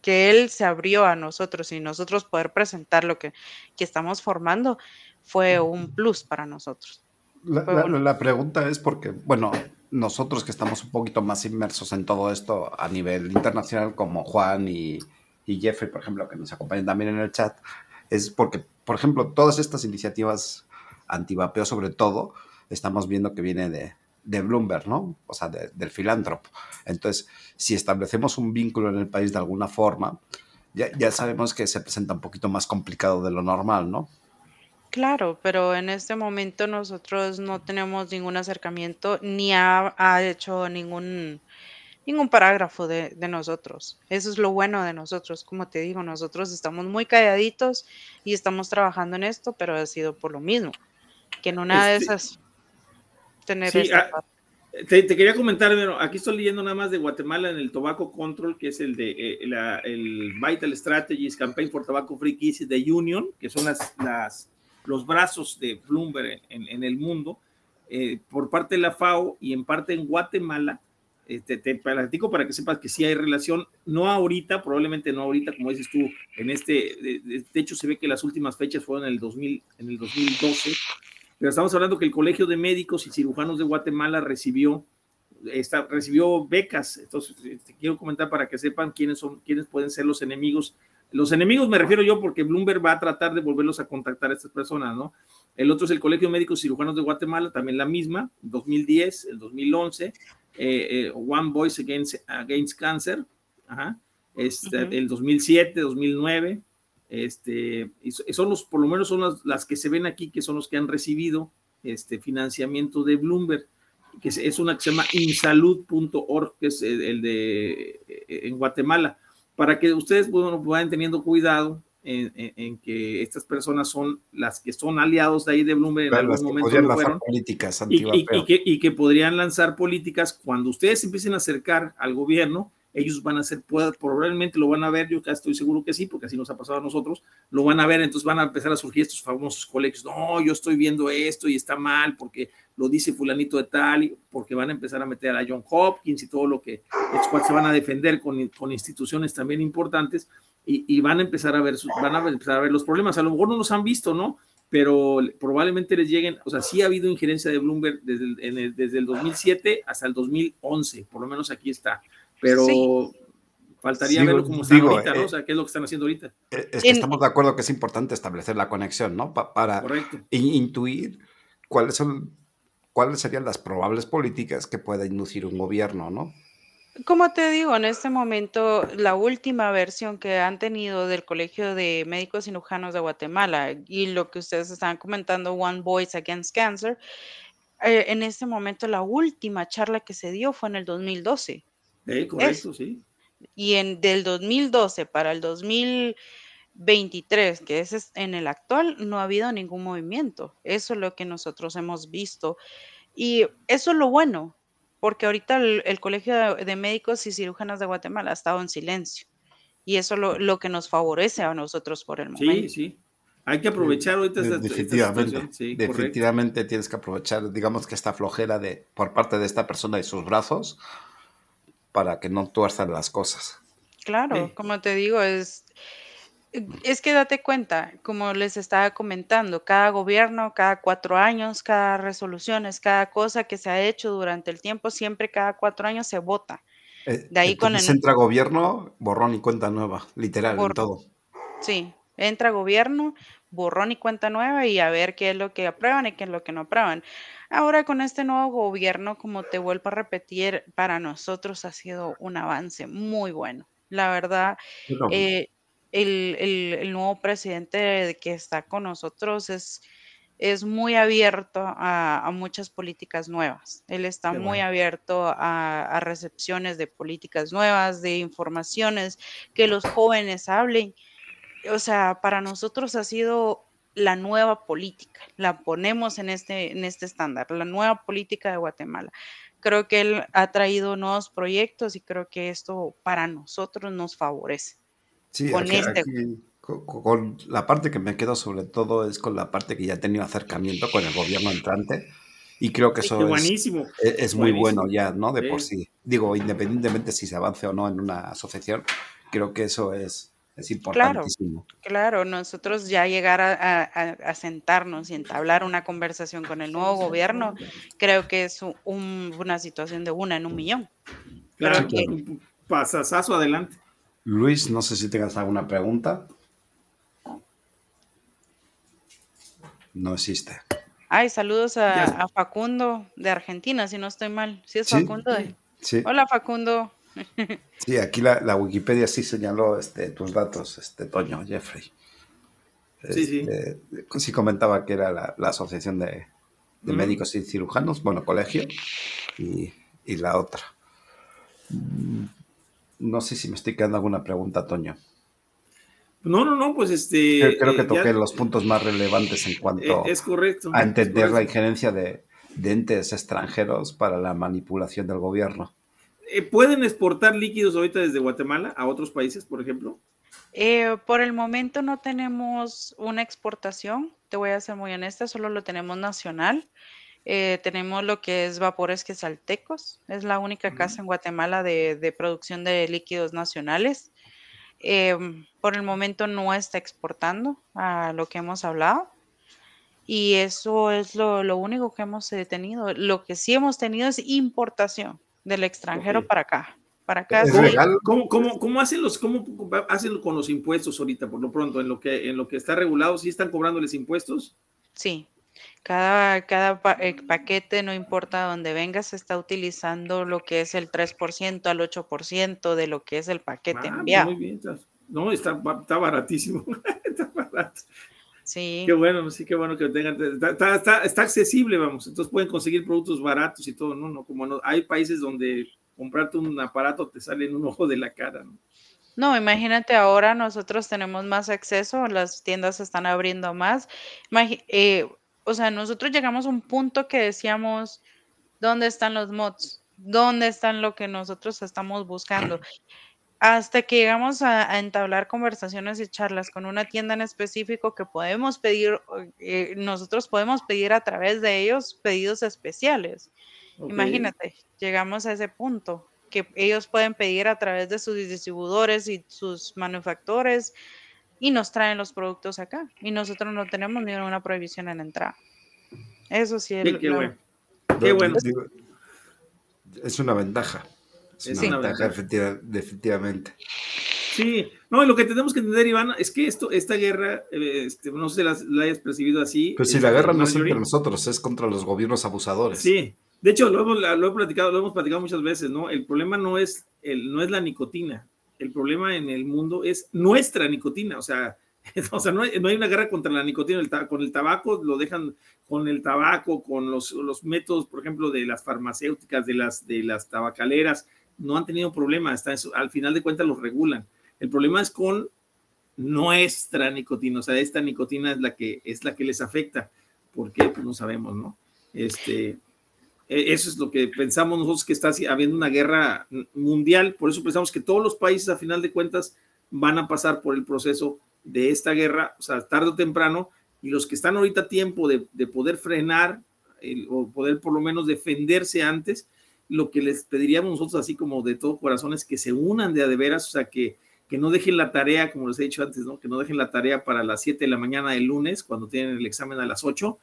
que él se abrió a nosotros y nosotros poder presentar lo que, estamos formando fue un plus para nosotros. la, pregunta es porque, bueno, nosotros que estamos un poquito más inmersos en todo esto a nivel internacional, como Juan y, Jeffrey, por ejemplo, que nos acompañan también en el chat, es porque, por ejemplo, todas estas iniciativas antivapeo, sobre todo, estamos viendo que viene de, Bloomberg, ¿no? O sea, del filántropo. Entonces, si establecemos un vínculo en el país de alguna forma, ya, ya sabemos que se presenta un poquito más complicado de lo normal, ¿no? Claro, pero en este momento nosotros no tenemos ningún acercamiento ni ha, hecho ningún, ningún parágrafo de, nosotros. Eso es lo bueno de nosotros. Como te digo, nosotros estamos muy calladitos y estamos trabajando en esto, pero ha sido por lo mismo. Que en una de este esas tener esta ah, te, quería comentar, aquí estoy leyendo nada más de Guatemala en el Tobacco Control, que es el de eh, el Vital Strategies Campaign for Tobacco Free Kids de Union, que son las, las los brazos de Bloomberg en, el mundo, eh, por parte de la FAO y en parte en Guatemala. Eh, te, platico para que sepas que sí hay relación, no ahorita, probablemente no ahorita, como dices tú, en este, de, hecho se ve que las últimas fechas fueron en el, 2000, en el 2012, pero estamos hablando que el Colegio de Médicos y Cirujanos de Guatemala recibió, recibió becas, entonces te quiero comentar para que sepan quiénes son, quiénes pueden ser los enemigos los enemigos me refiero yo porque Bloomberg va a tratar de volverlos a contactar a estas personas, ¿no? El otro es el Colegio Médico Cirujanos de Guatemala, también la misma, 2010, el 2011, eh, eh, One Voice Against, Against Cancer, ajá, este, el 2007, 2009, este, y son los, por lo menos son las, que se ven aquí, que son los que han recibido este financiamiento de Bloomberg, que es, una que se llama insalud.org, que es el de en Guatemala. Para que ustedes bueno, vayan teniendo cuidado en, que estas personas son las que son aliados de ahí de Bloomberg en algún momento fueron, políticas y, y, que, y, que, podrían lanzar políticas cuando ustedes empiecen a acercar al gobierno ellos van a ser, probablemente lo van a ver, yo estoy seguro que sí, porque así nos ha pasado a nosotros, lo van a ver, entonces van a empezar a surgir estos famosos colegios, no, yo estoy viendo esto y está mal porque lo dice fulanito de tal, y porque van a empezar a meter a John Hopkins y todo lo que, es se van a defender con, con instituciones también importantes y, van a empezar a ver, van a empezar a ver los problemas, a lo mejor no los han visto, ¿no? Pero probablemente les lleguen, o sea, sí ha habido injerencia de Bloomberg desde el, desde el 2007 hasta el 2011, por lo menos aquí está pero faltaría verlo como están ahorita, ¿no? Eh, o sea, qué es lo que están haciendo ahorita. Eh, es que estamos de acuerdo que es importante establecer la conexión, ¿no? para intuir cuáles son cuáles serían las probables políticas que pueda inducir un gobierno, ¿no? Como te digo, en este momento, la última versión que han tenido del Colegio de Médicos Cirujanos de Guatemala y lo que ustedes estaban comentando, One Voice Against Cancer, eh, en este momento la última charla que se dio fue en el 2012. Eh, correcto, sí. Y en del 2012 para el 2023, que es en el actual, no ha habido ningún movimiento. Eso es lo que nosotros hemos visto. Y eso es lo bueno, porque ahorita el, Colegio de, Médicos y Cirujanos de Guatemala ha estado en silencio. Y eso es lo, lo, que nos favorece a nosotros por el momento. Sí, sí. Hay que aprovechar ahorita esta, definitivamente, sí, definitivamente tienes que aprovechar, digamos que esta flojera de por parte de esta persona y sus brazos para que no tuerzan las cosas. Claro, como te digo, es es que date cuenta, como les estaba comentando, cada gobierno, cada cuatro años, cada resoluciones, cada cosa que se ha hecho durante el tiempo, siempre cada cuatro años se vota. Eh, de ahí con el... entra gobierno, borrón y cuenta nueva, literal, en todo. Sí, entra gobierno, borrón y cuenta nueva y a ver qué es lo que aprueban y qué es lo que no aprueban. Ahora con este nuevo gobierno, como te vuelvo a repetir, para nosotros ha sido un avance muy bueno. La verdad, eh, el, nuevo presidente que está con nosotros es, es muy abierto a, muchas políticas nuevas. Él está muy abierto a, recepciones de políticas nuevas, de informaciones, que los jóvenes hablen. O sea, para nosotros ha sido la nueva política, la ponemos en este, en este estándar, la nueva política de Guatemala. Creo que él ha traído nuevos proyectos y creo que esto para nosotros nos favorece. Sí, con, este con, la parte que me quedo sobre todo es con la parte que ya he tenido acercamiento con el gobierno entrante. Y creo que eso es, e, es, muy bueno ya, ¿no? De por sí. Digo, independientemente si se avance o no en una asociación, creo que eso es, es importantísimo. Claro, nosotros ya llegar a, sentarnos y entablar una conversación con el nuevo gobierno, creo que es una situación de una en un millón. Claro, que, pasasazo adelante. Luis, no sé si tengas alguna pregunta. No existe. Ay, saludos a, Facundo de Argentina, si no estoy mal. ¿Sí es Facundo? Sí. Hola, Facundo. Sí, aquí la, Wikipedia sí señaló este, tus datos, este Toño, Jeffrey. sí, sí. Este, sí comentaba que era la, Asociación de, Médicos y Cirujanos, bueno, colegio, y, y la otra. No sé si me estoy quedando alguna pregunta, Toño. No, no, no, pues este. Creo, que toqué los puntos más relevantes en cuanto es correcto, a entender la injerencia de, entes extranjeros para la manipulación del gobierno. Eh, ¿Pueden exportar líquidos ahorita desde Guatemala a otros países, por ejemplo? Eh, por el momento no tenemos una exportación, te voy a ser muy honesta, solo lo tenemos nacional. Eh, tenemos lo que es Vapores Quesaltecos, es la única casa en Guatemala de, producción de líquidos nacionales. Em, por el momento no está exportando a lo que hemos hablado. Y eso es lo, único que hemos tenido. Lo que sí hemos tenido es importación del extranjero para acá. Para acá. ¿Cómo, hacen los, ¿Cómo hacen con los impuestos ahorita, por lo pronto? En lo que, en lo que está regulado, ¿sí están cobrándoles impuestos? Sí, cada, cada eh, paquete, no importa dónde venga, se está utilizando lo que es el 3% al 8% de lo que es el paquete ah, enviado. Muy bien, no, está, está baratísimo. está barato. Sí. Qué bueno, sí, qué bueno que tengan. Está, está, está, accesible, vamos. Entonces pueden conseguir productos baratos y todo, ¿no? no como no, hay países donde comprarte un aparato te sale en un ojo de la cara, ¿no? No, imagínate ahora nosotros tenemos más acceso, las tiendas se están abriendo más. eh, o sea, nosotros llegamos a un punto que decíamos, ¿dónde están los mods? ¿Dónde están lo que nosotros estamos buscando? Hasta que llegamos a, entablar conversaciones y charlas con una tienda en específico que podemos pedir, eh, nosotros podemos pedir a través de ellos pedidos especiales. Imagínate, llegamos a ese punto que ellos pueden pedir a través de sus distribuidores y sus manufactores y nos traen los productos acá. Y nosotros no tenemos ninguna prohibición en entrar. Eso sí es. qué, bueno. Qué bueno. Es una ventaja. Es una, ventaja, definitivamente. Sí, no, lo que tenemos que entender, Iván, es que esto, esta guerra, eh, este, no sé si la, hayas percibido así. Pues si la guerra no es entre nosotros, es contra los gobiernos abusadores. Sí, De hecho, lo hemos, lo, platicado, lo hemos platicado muchas veces, ¿no? El problema no es, el, no es la nicotina, el problema en el mundo es nuestra nicotina, o sea, o sea no, hay, no hay una guerra contra la nicotina, el, con el tabaco lo dejan con el tabaco, con los, los, métodos, por ejemplo, de las farmacéuticas, de las, de las tabacaleras, no han tenido problema, hasta al final de cuentas los regulan. El problema es con nuestra nicotina, o sea, esta nicotina es la que, es la que les afecta. ¿Por qué? Pues no sabemos, ¿no? Este, eso es lo que pensamos nosotros que está habiendo una guerra mundial, por eso pensamos que todos los países a final de cuentas van a pasar por el proceso de esta guerra, o sea, tarde o temprano, y los que están ahorita a tiempo de, poder frenar o poder por lo menos defenderse antes, lo que les pediríamos nosotros así como de todo corazón es que se unan de de veras, o sea, que, que no dejen la tarea, como les he dicho antes, ¿no? que no dejen la tarea para las 7 de la mañana del lunes, cuando tienen el examen a las 8,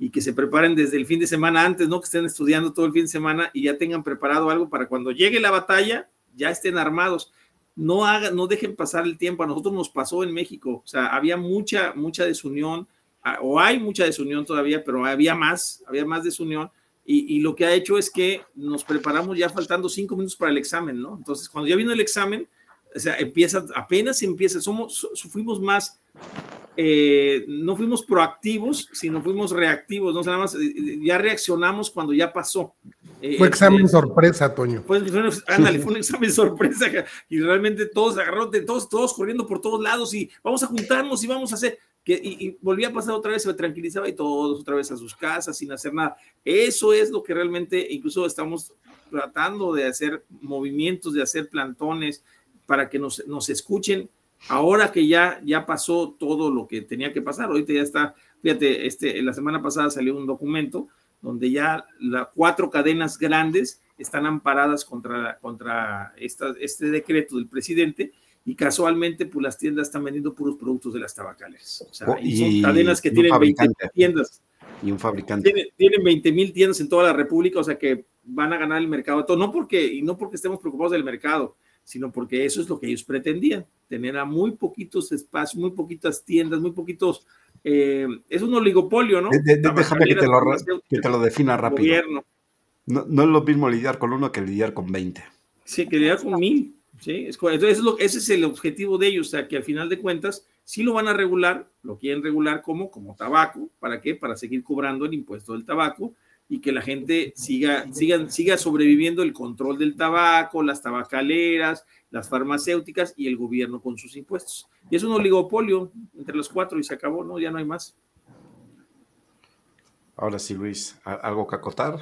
y que se preparen desde el fin de semana antes, no que estén estudiando todo el fin de semana y ya tengan preparado algo para cuando llegue la batalla, ya estén armados. No hagan, no dejen pasar el tiempo. A nosotros nos pasó en México, o sea, había mucha, mucha desunión, ah, o hay mucha desunión todavía, pero había más, había más desunión. Y, y lo que ha hecho es que nos preparamos ya faltando cinco minutos para el examen, ¿no? Entonces, cuando ya vino el examen, o sea, empieza, apenas empieza, somos, sufrimos más eh, no fuimos proactivos, sino fuimos reactivos, ¿no? nada más eh, ya reaccionamos cuando ya pasó. Eh, fue examen sorpresa, Toño. Pues, ándale, fue un examen sorpresa y realmente todos agarraron, todos, todos corriendo por todos lados y vamos a juntarnos y vamos a hacer. Que, y, y, volvía a pasar otra vez, se tranquilizaba y todos otra vez a sus casas sin hacer nada. Eso es lo que realmente, incluso estamos tratando de hacer movimientos, de hacer plantones para que nos, nos escuchen Ahora que ya, ya pasó todo lo que tenía que pasar, ahorita ya está, fíjate, este, la semana pasada salió un documento donde ya las cuatro cadenas grandes están amparadas contra, contra esta, este decreto del presidente y casualmente pues las tiendas están vendiendo puros productos de las tabacales. O sea, oh, y son cadenas que tienen 20 tiendas. Y un fabricante. Tienen, tienen 20 mil tiendas en toda la República, o sea que van a ganar el mercado. Todo, no porque, y no porque estemos preocupados del mercado, sino porque eso es lo que ellos pretendían, tener a muy poquitos espacios, muy poquitas tiendas, muy poquitos... Eh, es un oligopolio, ¿no? déjame que te, lo, que te, lo, defina rápido. No, no, es lo mismo lidiar con uno que lidiar con 20. Sí, que lidiar con mil. ¿sí? Entonces, ese es el objetivo de ellos, o sea, que al final de cuentas sí lo van a regular, lo quieren regular como, como tabaco, ¿para qué? Para seguir cobrando el impuesto del tabaco y que la gente siga, siga, siga sobreviviendo el control del tabaco, las tabacaleras, las farmacéuticas y el gobierno con sus impuestos. Y es un oligopolio entre los cuatro y se acabó, ¿no? Ya no hay más. Ahora sí, Luis, ¿algo que acotar?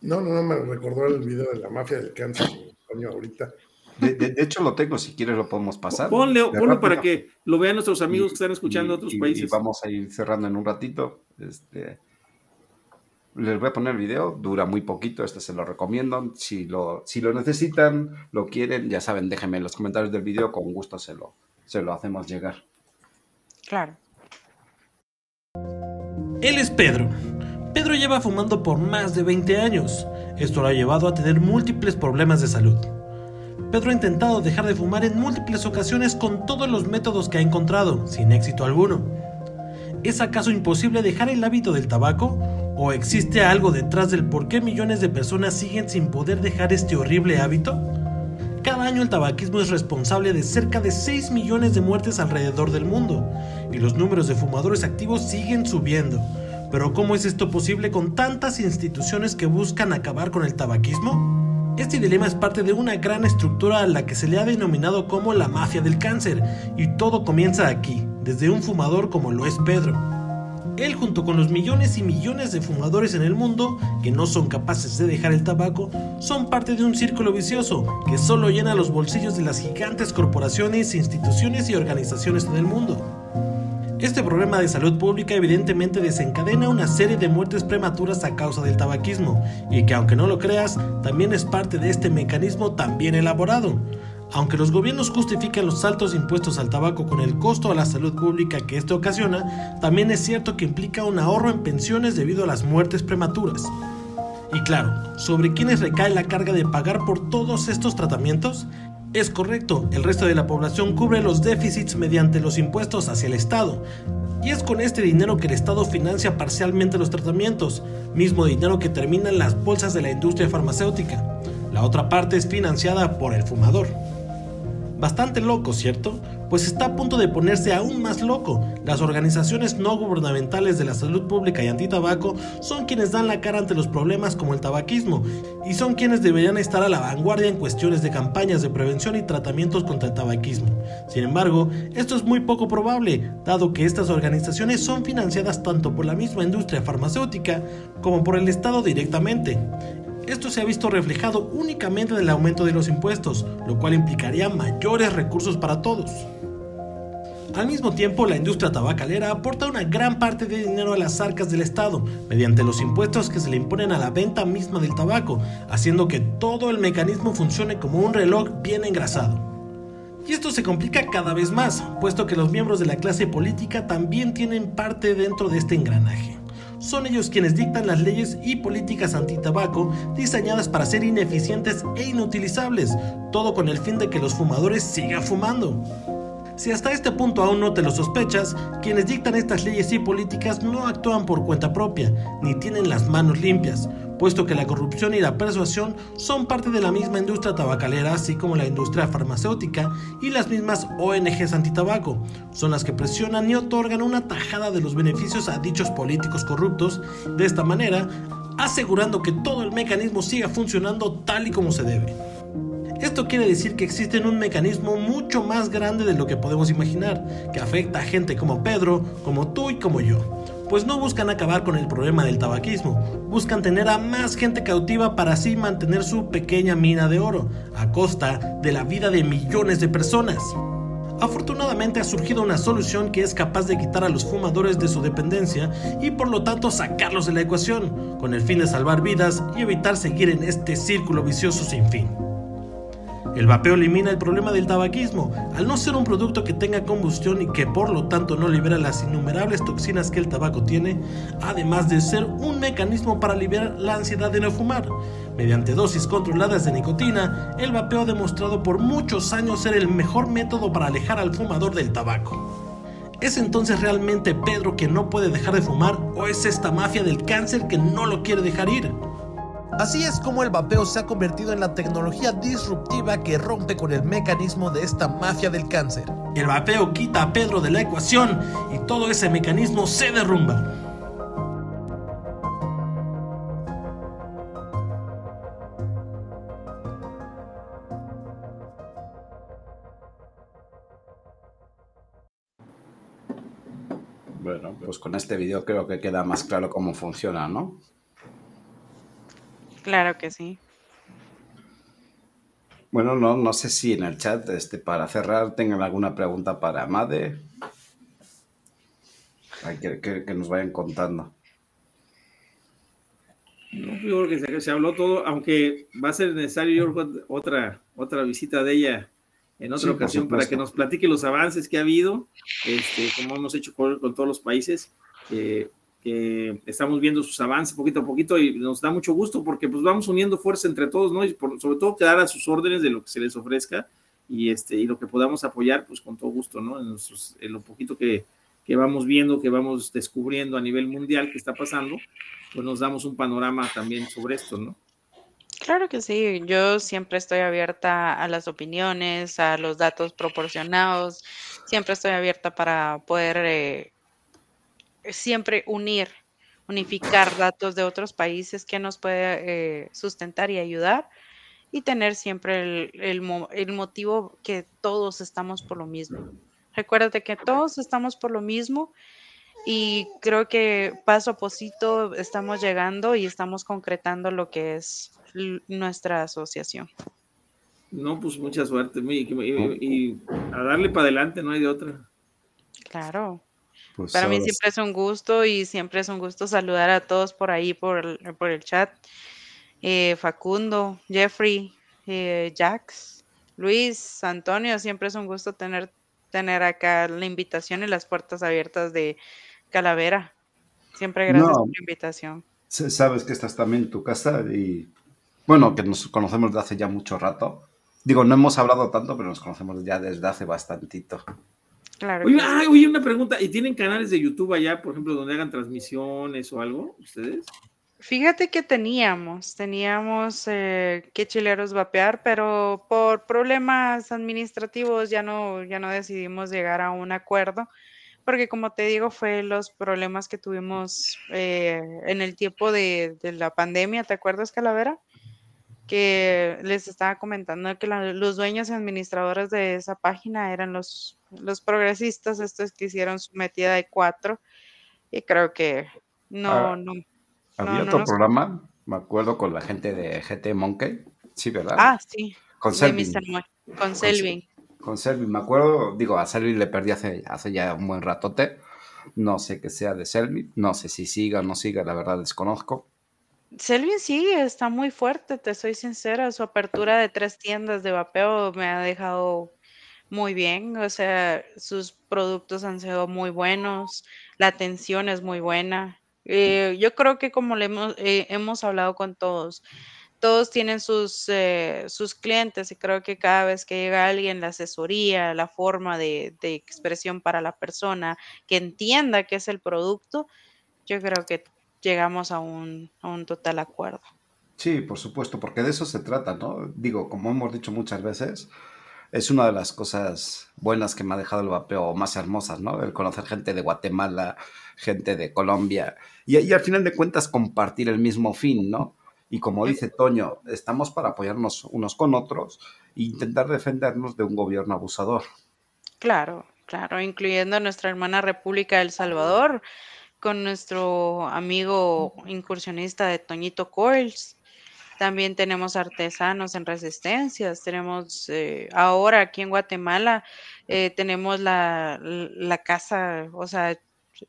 No, no, no, me recordó el video de la mafia del cáncer, coño, ahorita. De, hecho, lo tengo, si quieres lo podemos pasar. Ponle, ponlo para que lo vean nuestros amigos que están escuchando en otros países. Y vamos a ir cerrando en un ratito. Este, les voy a poner el video, dura muy poquito, este se lo recomiendo. Si lo, si lo necesitan, lo quieren, ya saben, déjenme en los comentarios del video, con gusto se lo, se lo hacemos llegar. Claro. Él es Pedro. Pedro lleva fumando por más de 20 años. Esto lo ha llevado a tener múltiples problemas de salud. Pedro ha intentado dejar de fumar en múltiples ocasiones con todos los métodos que ha encontrado, sin éxito alguno. ¿Es acaso imposible dejar el hábito del tabaco? ¿O existe algo detrás del por qué millones de personas siguen sin poder dejar este horrible hábito? Cada año el tabaquismo es responsable de cerca de 6 millones de muertes alrededor del mundo, y los números de fumadores activos siguen subiendo. Pero ¿cómo es esto posible con tantas instituciones que buscan acabar con el tabaquismo? Este dilema es parte de una gran estructura a la que se le ha denominado como la mafia del cáncer, y todo comienza aquí, desde un fumador como lo es Pedro. Él junto con los millones y millones de fumadores en el mundo que no son capaces de dejar el tabaco, son parte de un círculo vicioso que solo llena los bolsillos de las gigantes corporaciones, instituciones y organizaciones en el mundo. Este problema de salud pública evidentemente desencadena una serie de muertes prematuras a causa del tabaquismo, y que aunque no lo creas, también es parte de este mecanismo tan bien elaborado, aunque los gobiernos justifican los altos impuestos al tabaco con el costo a la salud pública que esto ocasiona, también es cierto que implica un ahorro en pensiones debido a las muertes prematuras. Y claro, ¿sobre quiénes recae la carga de pagar por todos estos tratamientos? Es correcto, el resto de la población cubre los déficits mediante los impuestos hacia el Estado, Y es con este dinero que el Estado financia parcialmente los tratamientos, mismo dinero que termina en las bolsas de la industria farmacéutica. La otra parte es financiada por el fumador. Bastante loco, ¿cierto? Pues está a punto de ponerse aún más loco. Las organizaciones no gubernamentales de la salud pública y antitabaco son quienes dan la cara ante los problemas como el tabaquismo y son quienes deberían estar a la vanguardia en cuestiones de campañas de prevención y tratamientos contra el tabaquismo. Sin embargo, esto es muy poco probable, dado que estas organizaciones son financiadas tanto por la misma industria farmacéutica como por el Estado directamente. Esto se ha visto reflejado únicamente en el aumento de los impuestos, lo cual implicaría mayores recursos para todos. Al mismo tiempo, la industria tabacalera aporta una gran parte de dinero a las arcas del Estado, mediante los impuestos que se le imponen a la venta misma del tabaco, haciendo que todo el mecanismo funcione como un reloj bien engrasado. Y esto se complica cada vez más, puesto que los miembros de la clase política también tienen parte dentro de este engranaje son ellos quienes dictan las leyes y políticas antitabaco diseñadas para ser ineficientes e inutilizables, todo con el fin de que los fumadores sigan fumando. Si hasta este punto aún no te lo sospechas, quienes dictan estas leyes y políticas no actúan por cuenta propia, ni tienen las manos limpias, puesto que la corrupción y la persuasión son parte de la misma industria tabacalera, así como la industria farmacéutica y las mismas ONGs antitabaco, son las que presionan y otorgan una tajada de los beneficios a dichos políticos corruptos, de esta manera asegurando que todo el mecanismo siga funcionando tal y como se debe. Esto quiere decir que existe un mecanismo mucho más grande de lo que podemos imaginar, que afecta a gente como Pedro, como tú y como yo. Pues no buscan acabar con el problema del tabaquismo, buscan tener a más gente cautiva para así mantener su pequeña mina de oro, a costa de la vida de millones de personas. Afortunadamente ha surgido una solución que es capaz de quitar a los fumadores de su dependencia y por lo tanto sacarlos de la ecuación, con el fin de salvar vidas y evitar seguir en este círculo vicioso sin fin. El vapeo elimina el problema del tabaquismo, al no ser un producto que tenga combustión y que por lo tanto no libera las innumerables toxinas que el tabaco tiene, además de ser un mecanismo para liberar la ansiedad de no fumar. Mediante dosis controladas de nicotina, el vapeo ha demostrado por muchos años ser el mejor método para alejar al fumador del tabaco. ¿Es entonces realmente Pedro que no puede dejar de fumar o es esta mafia del cáncer que no lo quiere dejar ir? Así es como el vapeo se ha convertido en la tecnología disruptiva que rompe con el mecanismo de esta mafia del cáncer. El vapeo quita a Pedro de la ecuación y todo ese mecanismo se derrumba. Bueno, pues con este vídeo creo que queda más claro cómo funciona, ¿no? Claro que sí. Bueno, no, no sé si en el chat, este, para cerrar, tengan alguna pregunta para Made. que, que, nos vayan contando. No, yo creo que se, habló todo, aunque va a ser necesario otra, otra visita de ella en otra ocasión para que nos platique los avances que ha habido, este, como hemos hecho con, todos los países. Eh, estamos viendo sus avances poquito a poquito y nos da mucho gusto porque pues vamos uniendo fuerza entre todos, ¿no? Y sobre todo quedar a sus órdenes de lo que se les ofrezca y, este, y lo que podamos apoyar, pues con todo gusto, ¿no? En, en lo poquito que, que, vamos viendo, que vamos descubriendo a nivel mundial que está pasando, pues nos damos un panorama también sobre esto, ¿no? Claro que sí, yo siempre estoy abierta a las opiniones, a los datos proporcionados, siempre estoy abierta para poder eh, siempre unir, unificar datos de otros países que nos puede eh, sustentar y ayudar y tener siempre el, motivo que todos estamos por lo mismo. Recuérdate que todos estamos por lo mismo y creo que paso a pasito estamos llegando y estamos concretando lo que es nuestra asociación. No, pues mucha suerte y a darle para adelante, no hay de otra. Claro. Pues, Para mí siempre es un gusto y siempre es un gusto saludar a todos por ahí, por el, por el chat. Eh, Facundo, Jeffrey, eh, Jax, Luis, Antonio, siempre es un gusto tener, tener acá la invitación y las puertas abiertas de Calavera. Siempre gracias por la invitación. Sabes que estás también en tu casa y bueno, que nos conocemos desde hace ya mucho rato. Digo, no hemos hablado tanto, pero nos conocemos ya desde hace bastantito. Claro. Oye, ah, oye, una pregunta. ¿Y tienen canales de YouTube allá, por ejemplo, donde hagan transmisiones o algo? ¿Ustedes? Fíjate que teníamos, teníamos eh, que chileros vapear, pero por problemas administrativos ya no, ya no decidimos llegar a un acuerdo, porque como te digo, fue los problemas que tuvimos eh, en el tiempo de, de la pandemia, ¿te acuerdas, Calavera? Que les estaba comentando que los dueños y administradores de esa página eran los, los progresistas, estos que hicieron su metida de cuatro, y creo que no, ah, no. Había otro programa, me acuerdo, con la gente de GT Monkey, sí, ¿verdad? Ah, sí. Con Selvin. Con Selvin. Con Selvin, me acuerdo, digo, a Selvin le perdí hace, hace ya un buen ratote. No sé qué sea de Selvin, no sé si siga o no siga, la verdad desconozco Selvin sí, está muy fuerte, te soy sincera. Su apertura de tres tiendas de vapeo me ha dejado muy bien. O sea, sus productos han sido muy buenos, la atención es muy buena. Eh, yo creo que como le hemos, eh, hablado con todos, todos tienen sus, eh, sus clientes y creo que cada vez que llega alguien, la asesoría, la forma de, de expresión para la persona, que entienda qué es el producto, yo creo que llegamos a un, a un total acuerdo. Sí, por supuesto, porque de eso se trata, ¿no? Digo, como hemos dicho muchas veces, es una de las cosas buenas que me ha dejado el vapeo, más hermosas, ¿no? El conocer gente de Guatemala, gente de Colombia, y, y al final de cuentas compartir el mismo fin, ¿no? Y como dice Toño, estamos para apoyarnos unos con otros e intentar defendernos de un gobierno abusador. Claro, claro, incluyendo a nuestra hermana República del Salvador, con nuestro amigo incursionista de Toñito Coils. También tenemos artesanos en resistencias. Tenemos eh, ahora aquí en Guatemala, eh, tenemos la, casa, o sea,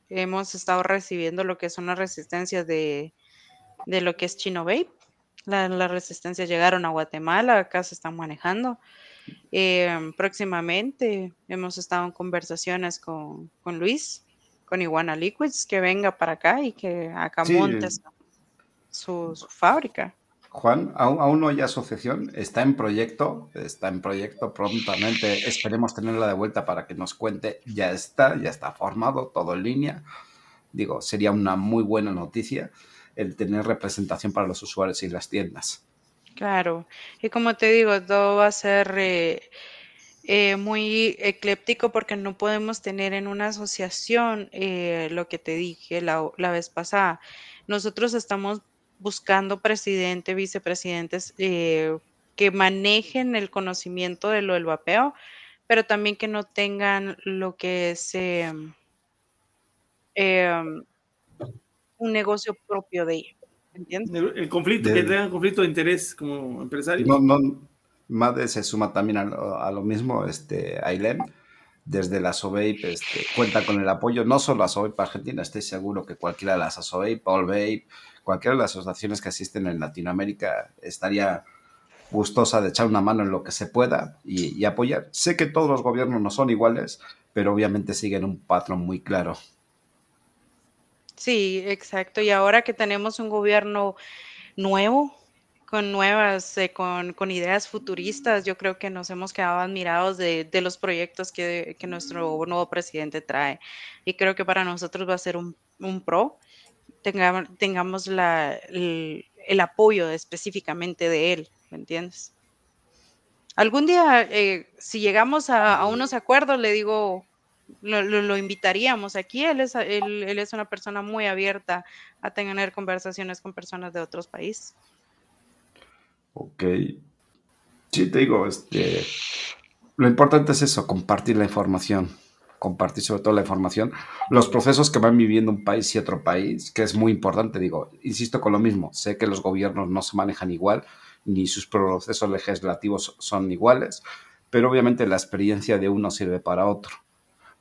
hemos estado recibiendo lo que son las resistencias de, lo que es Chino Vape. las resistencias llegaron a Guatemala, acá se están manejando. Eh, próximamente hemos estado en conversaciones con, con Luis con Iguana Liquids que venga para acá y que acá monte su, fábrica. Juan, aún, no hay asociación, está en proyecto, está en proyecto prontamente, esperemos tenerla de vuelta para que nos cuente, ya está, ya está formado, todo en línea. Digo, sería una muy buena noticia el tener representación para los usuarios y las tiendas. Claro, y como te digo, todo va a ser eh, eh, muy ecléptico porque no podemos tener en una asociación eh, lo que te dije la, vez pasada. Nosotros estamos buscando presidente, vicepresidentes eh, que manejen el conocimiento de lo del vapeo, pero también que no tengan lo que es em, un negocio propio de ellos. ¿Entiendes? El, conflicto, que tengan conflicto de interés como empresario. No, no, Made se suma también a, lo mismo, este, Ailén, desde la SOVAPE este, cuenta con el apoyo, no solo a SOVAPE Argentina, estoy seguro que cualquiera de las Paul Vape, cualquiera de las asociaciones que asisten en Latinoamérica estaría gustosa de echar una mano en lo que se pueda y, apoyar. Sé que todos los gobiernos no son iguales, pero obviamente siguen un patrón muy claro. Sí, exacto. Y ahora que tenemos un gobierno nuevo, con nuevas, eh, con, con, ideas futuristas. Yo creo que nos hemos quedado admirados de, de los proyectos que, que, nuestro nuevo presidente trae. Y creo que para nosotros va a ser un, un pro. Tengamos, tengamos la, el, el, apoyo específicamente de él, ¿me entiendes? Algún día, eh, si llegamos a, a, unos acuerdos, le digo, lo, lo, lo invitaríamos aquí. Él es, él, él es una persona muy abierta a tener conversaciones con personas de otros países. Ok. Sí, te digo, este, lo importante es eso, compartir la información, compartir sobre todo la información, los procesos que van viviendo un país y otro país, que es muy importante, digo, insisto con lo mismo, sé que los gobiernos no se manejan igual, ni sus procesos legislativos son iguales, pero obviamente la experiencia de uno sirve para otro,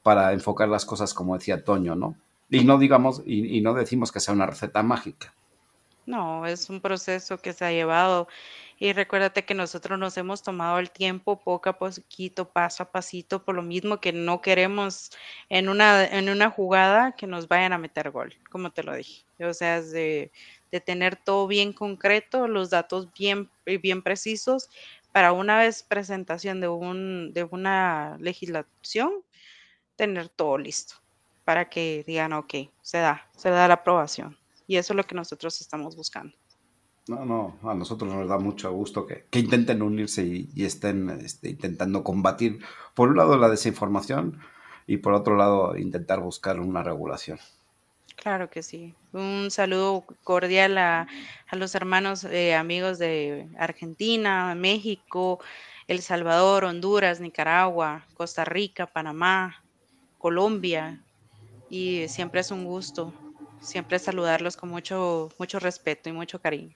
para enfocar las cosas como decía Toño, ¿no? Y no digamos, y, y no decimos que sea una receta mágica. No, es un proceso que se ha llevado y recuérdate que nosotros nos hemos tomado el tiempo poco a poquito, paso a pasito, por lo mismo que no queremos en una, en una jugada que nos vayan a meter gol, como te lo dije. O sea, es de, tener todo bien concreto, los datos bien, bien precisos para una vez presentación de, un, de una legislación, tener todo listo para que digan, ok, se da, se da la aprobación. Y eso es lo que nosotros estamos buscando. No, no, a nosotros nos da mucho gusto que, intenten unirse y, estén este, intentando combatir, por un lado, la desinformación y por otro lado, intentar buscar una regulación. Claro que sí. Un saludo cordial a, los hermanos eh, amigos de Argentina, México, El Salvador, Honduras, Nicaragua, Costa Rica, Panamá, Colombia. Y siempre es un gusto, siempre saludarlos con mucho, mucho respeto y mucho cariño.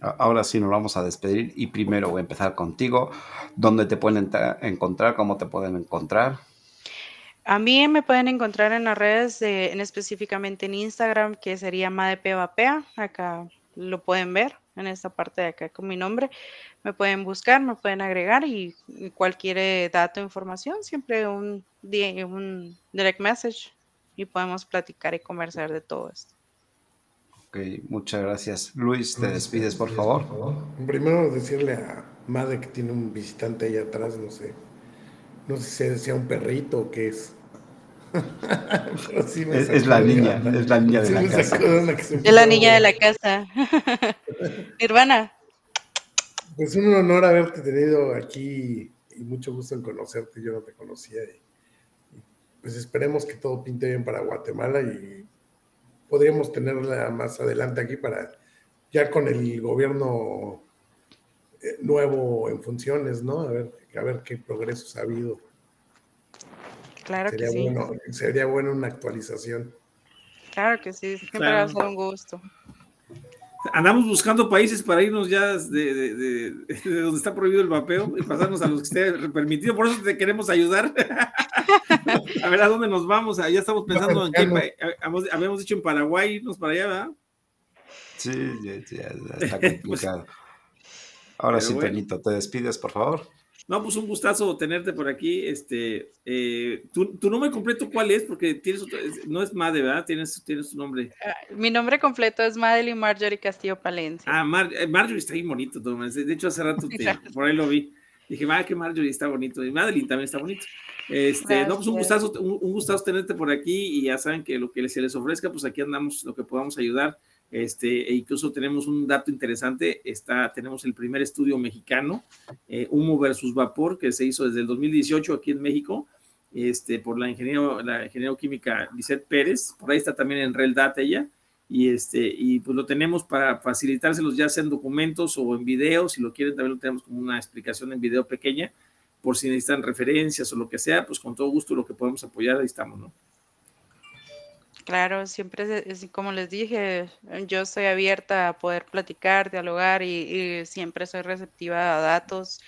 Ahora sí nos vamos a despedir y primero voy a empezar contigo. ¿Dónde te pueden encontrar? ¿Cómo te pueden encontrar? A mí me pueden encontrar en las redes, en específicamente en Instagram, que sería Madepevapea. Acá lo pueden ver en esta parte de acá con mi nombre. Me pueden buscar, me pueden agregar y, cualquier eh, dato información, siempre un, un direct message y podemos platicar y conversar de todo esto. Muchas gracias. Luis, te despides, por favor. Primero decirle a Made que tiene un visitante ahí atrás, no sé. No sé si sea un perrito o qué es. es, la niña, es la niña de la casa. Es la niña de la casa. Hermana. Pues un honor haberte tenido aquí y mucho gusto en conocerte. Yo no te conocía. Y, pues esperemos que todo pinte bien para Guatemala y podríamos tenerla más adelante aquí para ya con el gobierno eh, nuevo en funciones, ¿no? A ver, a ver qué progresos ha habido. Claro sería que sí. Bueno, sería bueno una actualización. Claro que sí, siempre va a ser un gusto. Andamos buscando países para irnos ya de, donde está prohibido el vapeo y pasarnos a los que esté permitido. Por eso te queremos ayudar. a ver a dónde nos vamos. Ya estamos pensando en qué habíamos dicho en Paraguay irnos para allá, ¿verdad? Sí, ya, está complicado. Ahora sí, Peñito, te despides, por favor. No, pues un gustazo tenerte por aquí. Este, eh, ¿tu, nombre completo cuál es? Porque tienes no es Made, ¿verdad? Tienes, tienes tu nombre. Ah, mi nombre completo es Madeline Marjorie Castillo Palencia. Ah, eh, Marjorie está ahí bonito, De hecho, hace rato por ahí lo vi. Dije, va, que Marjorie está bonito. Y Madeline también está bonito. Este, no, pues un gustazo, un, un, gustazo tenerte por aquí y ya saben que lo que se les ofrezca, pues aquí andamos, lo que podamos ayudar. Este, e incluso tenemos un dato interesante, está, tenemos el primer estudio mexicano, eh, humo versus vapor, que se hizo desde el 2018 aquí en México, este, por la ingeniero, la ingeniero química Lisette Pérez, por ahí está también en Real Data ella, y, este, y pues lo tenemos para facilitárselos ya sea en documentos o en video, si lo quieren también lo tenemos como una explicación en video pequeña, por si necesitan referencias o lo que sea, pues con todo gusto lo que podemos apoyar, ahí estamos, ¿no? Claro, siempre, es, como les dije, yo estoy abierta a poder platicar, dialogar y, siempre soy receptiva a datos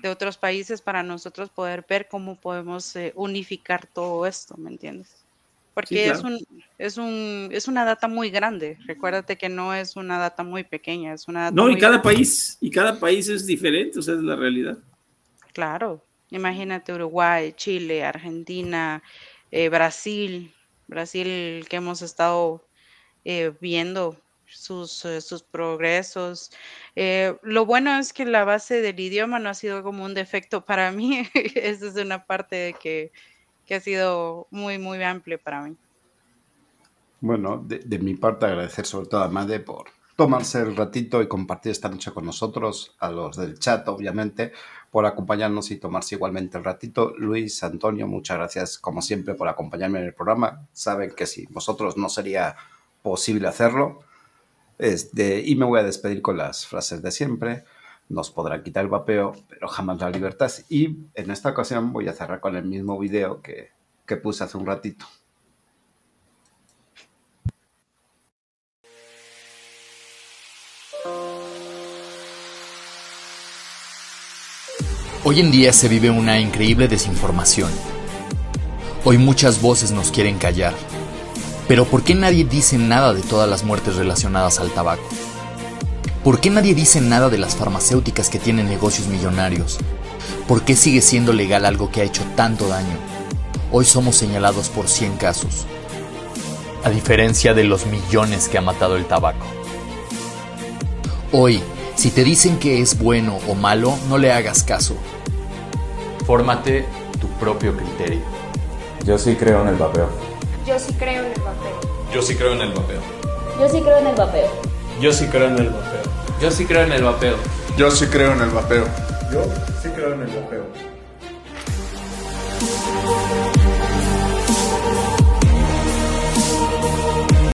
de otros países para nosotros poder ver cómo podemos eh, unificar todo esto, ¿me entiendes? Porque es, un, es, un, es una data muy grande. Recuérdate que no es una data muy pequeña, es una No, y cada país, y cada país es diferente, o sea, es la realidad. Claro, imagínate Uruguay, Chile, Argentina, eh, Brasil, Brasil que hemos estado eh, viendo sus, eh, sus progresos. Eh, lo bueno es que la base del idioma no ha sido como un defecto para mí. Esa es una parte que, que, ha sido muy, muy amplio para mí. Bueno, de, mi parte agradecer sobre todo a Made por tomarse el ratito y compartir esta noche con nosotros, a los del chat, obviamente, por acompañarnos y tomarse igualmente el ratito. Luis, Antonio, muchas gracias como siempre por acompañarme en el programa. Saben que si vosotros no sería posible hacerlo. Este, y me voy a despedir con las frases de siempre. Nos podrán quitar el vapeo, pero jamás la libertad. Y en esta ocasión voy a cerrar con el mismo video que, que puse hace un ratito. Hoy en día se vive una increíble desinformación. Hoy muchas voces nos quieren callar. Pero ¿por qué nadie dice nada de todas las muertes relacionadas al tabaco? ¿Por qué nadie dice nada de las farmacéuticas que tienen negocios millonarios? ¿Por qué sigue siendo legal algo que ha hecho tanto daño? Hoy somos señalados por 100 casos, a diferencia de los millones que ha matado el tabaco. Hoy, si te dicen que es bueno o malo, no le hagas caso. Fórmate tu propio criterio. Yo sí creo en el vapeo. Yo sí creo en el vapeo. Yo sí creo en el vapeo. Yo sí creo en el vapeo. Yo sí creo en el vapeo. Yo sí creo en el vapeo. Yo sí creo en el vapeo. Yo sí creo en el vapeo.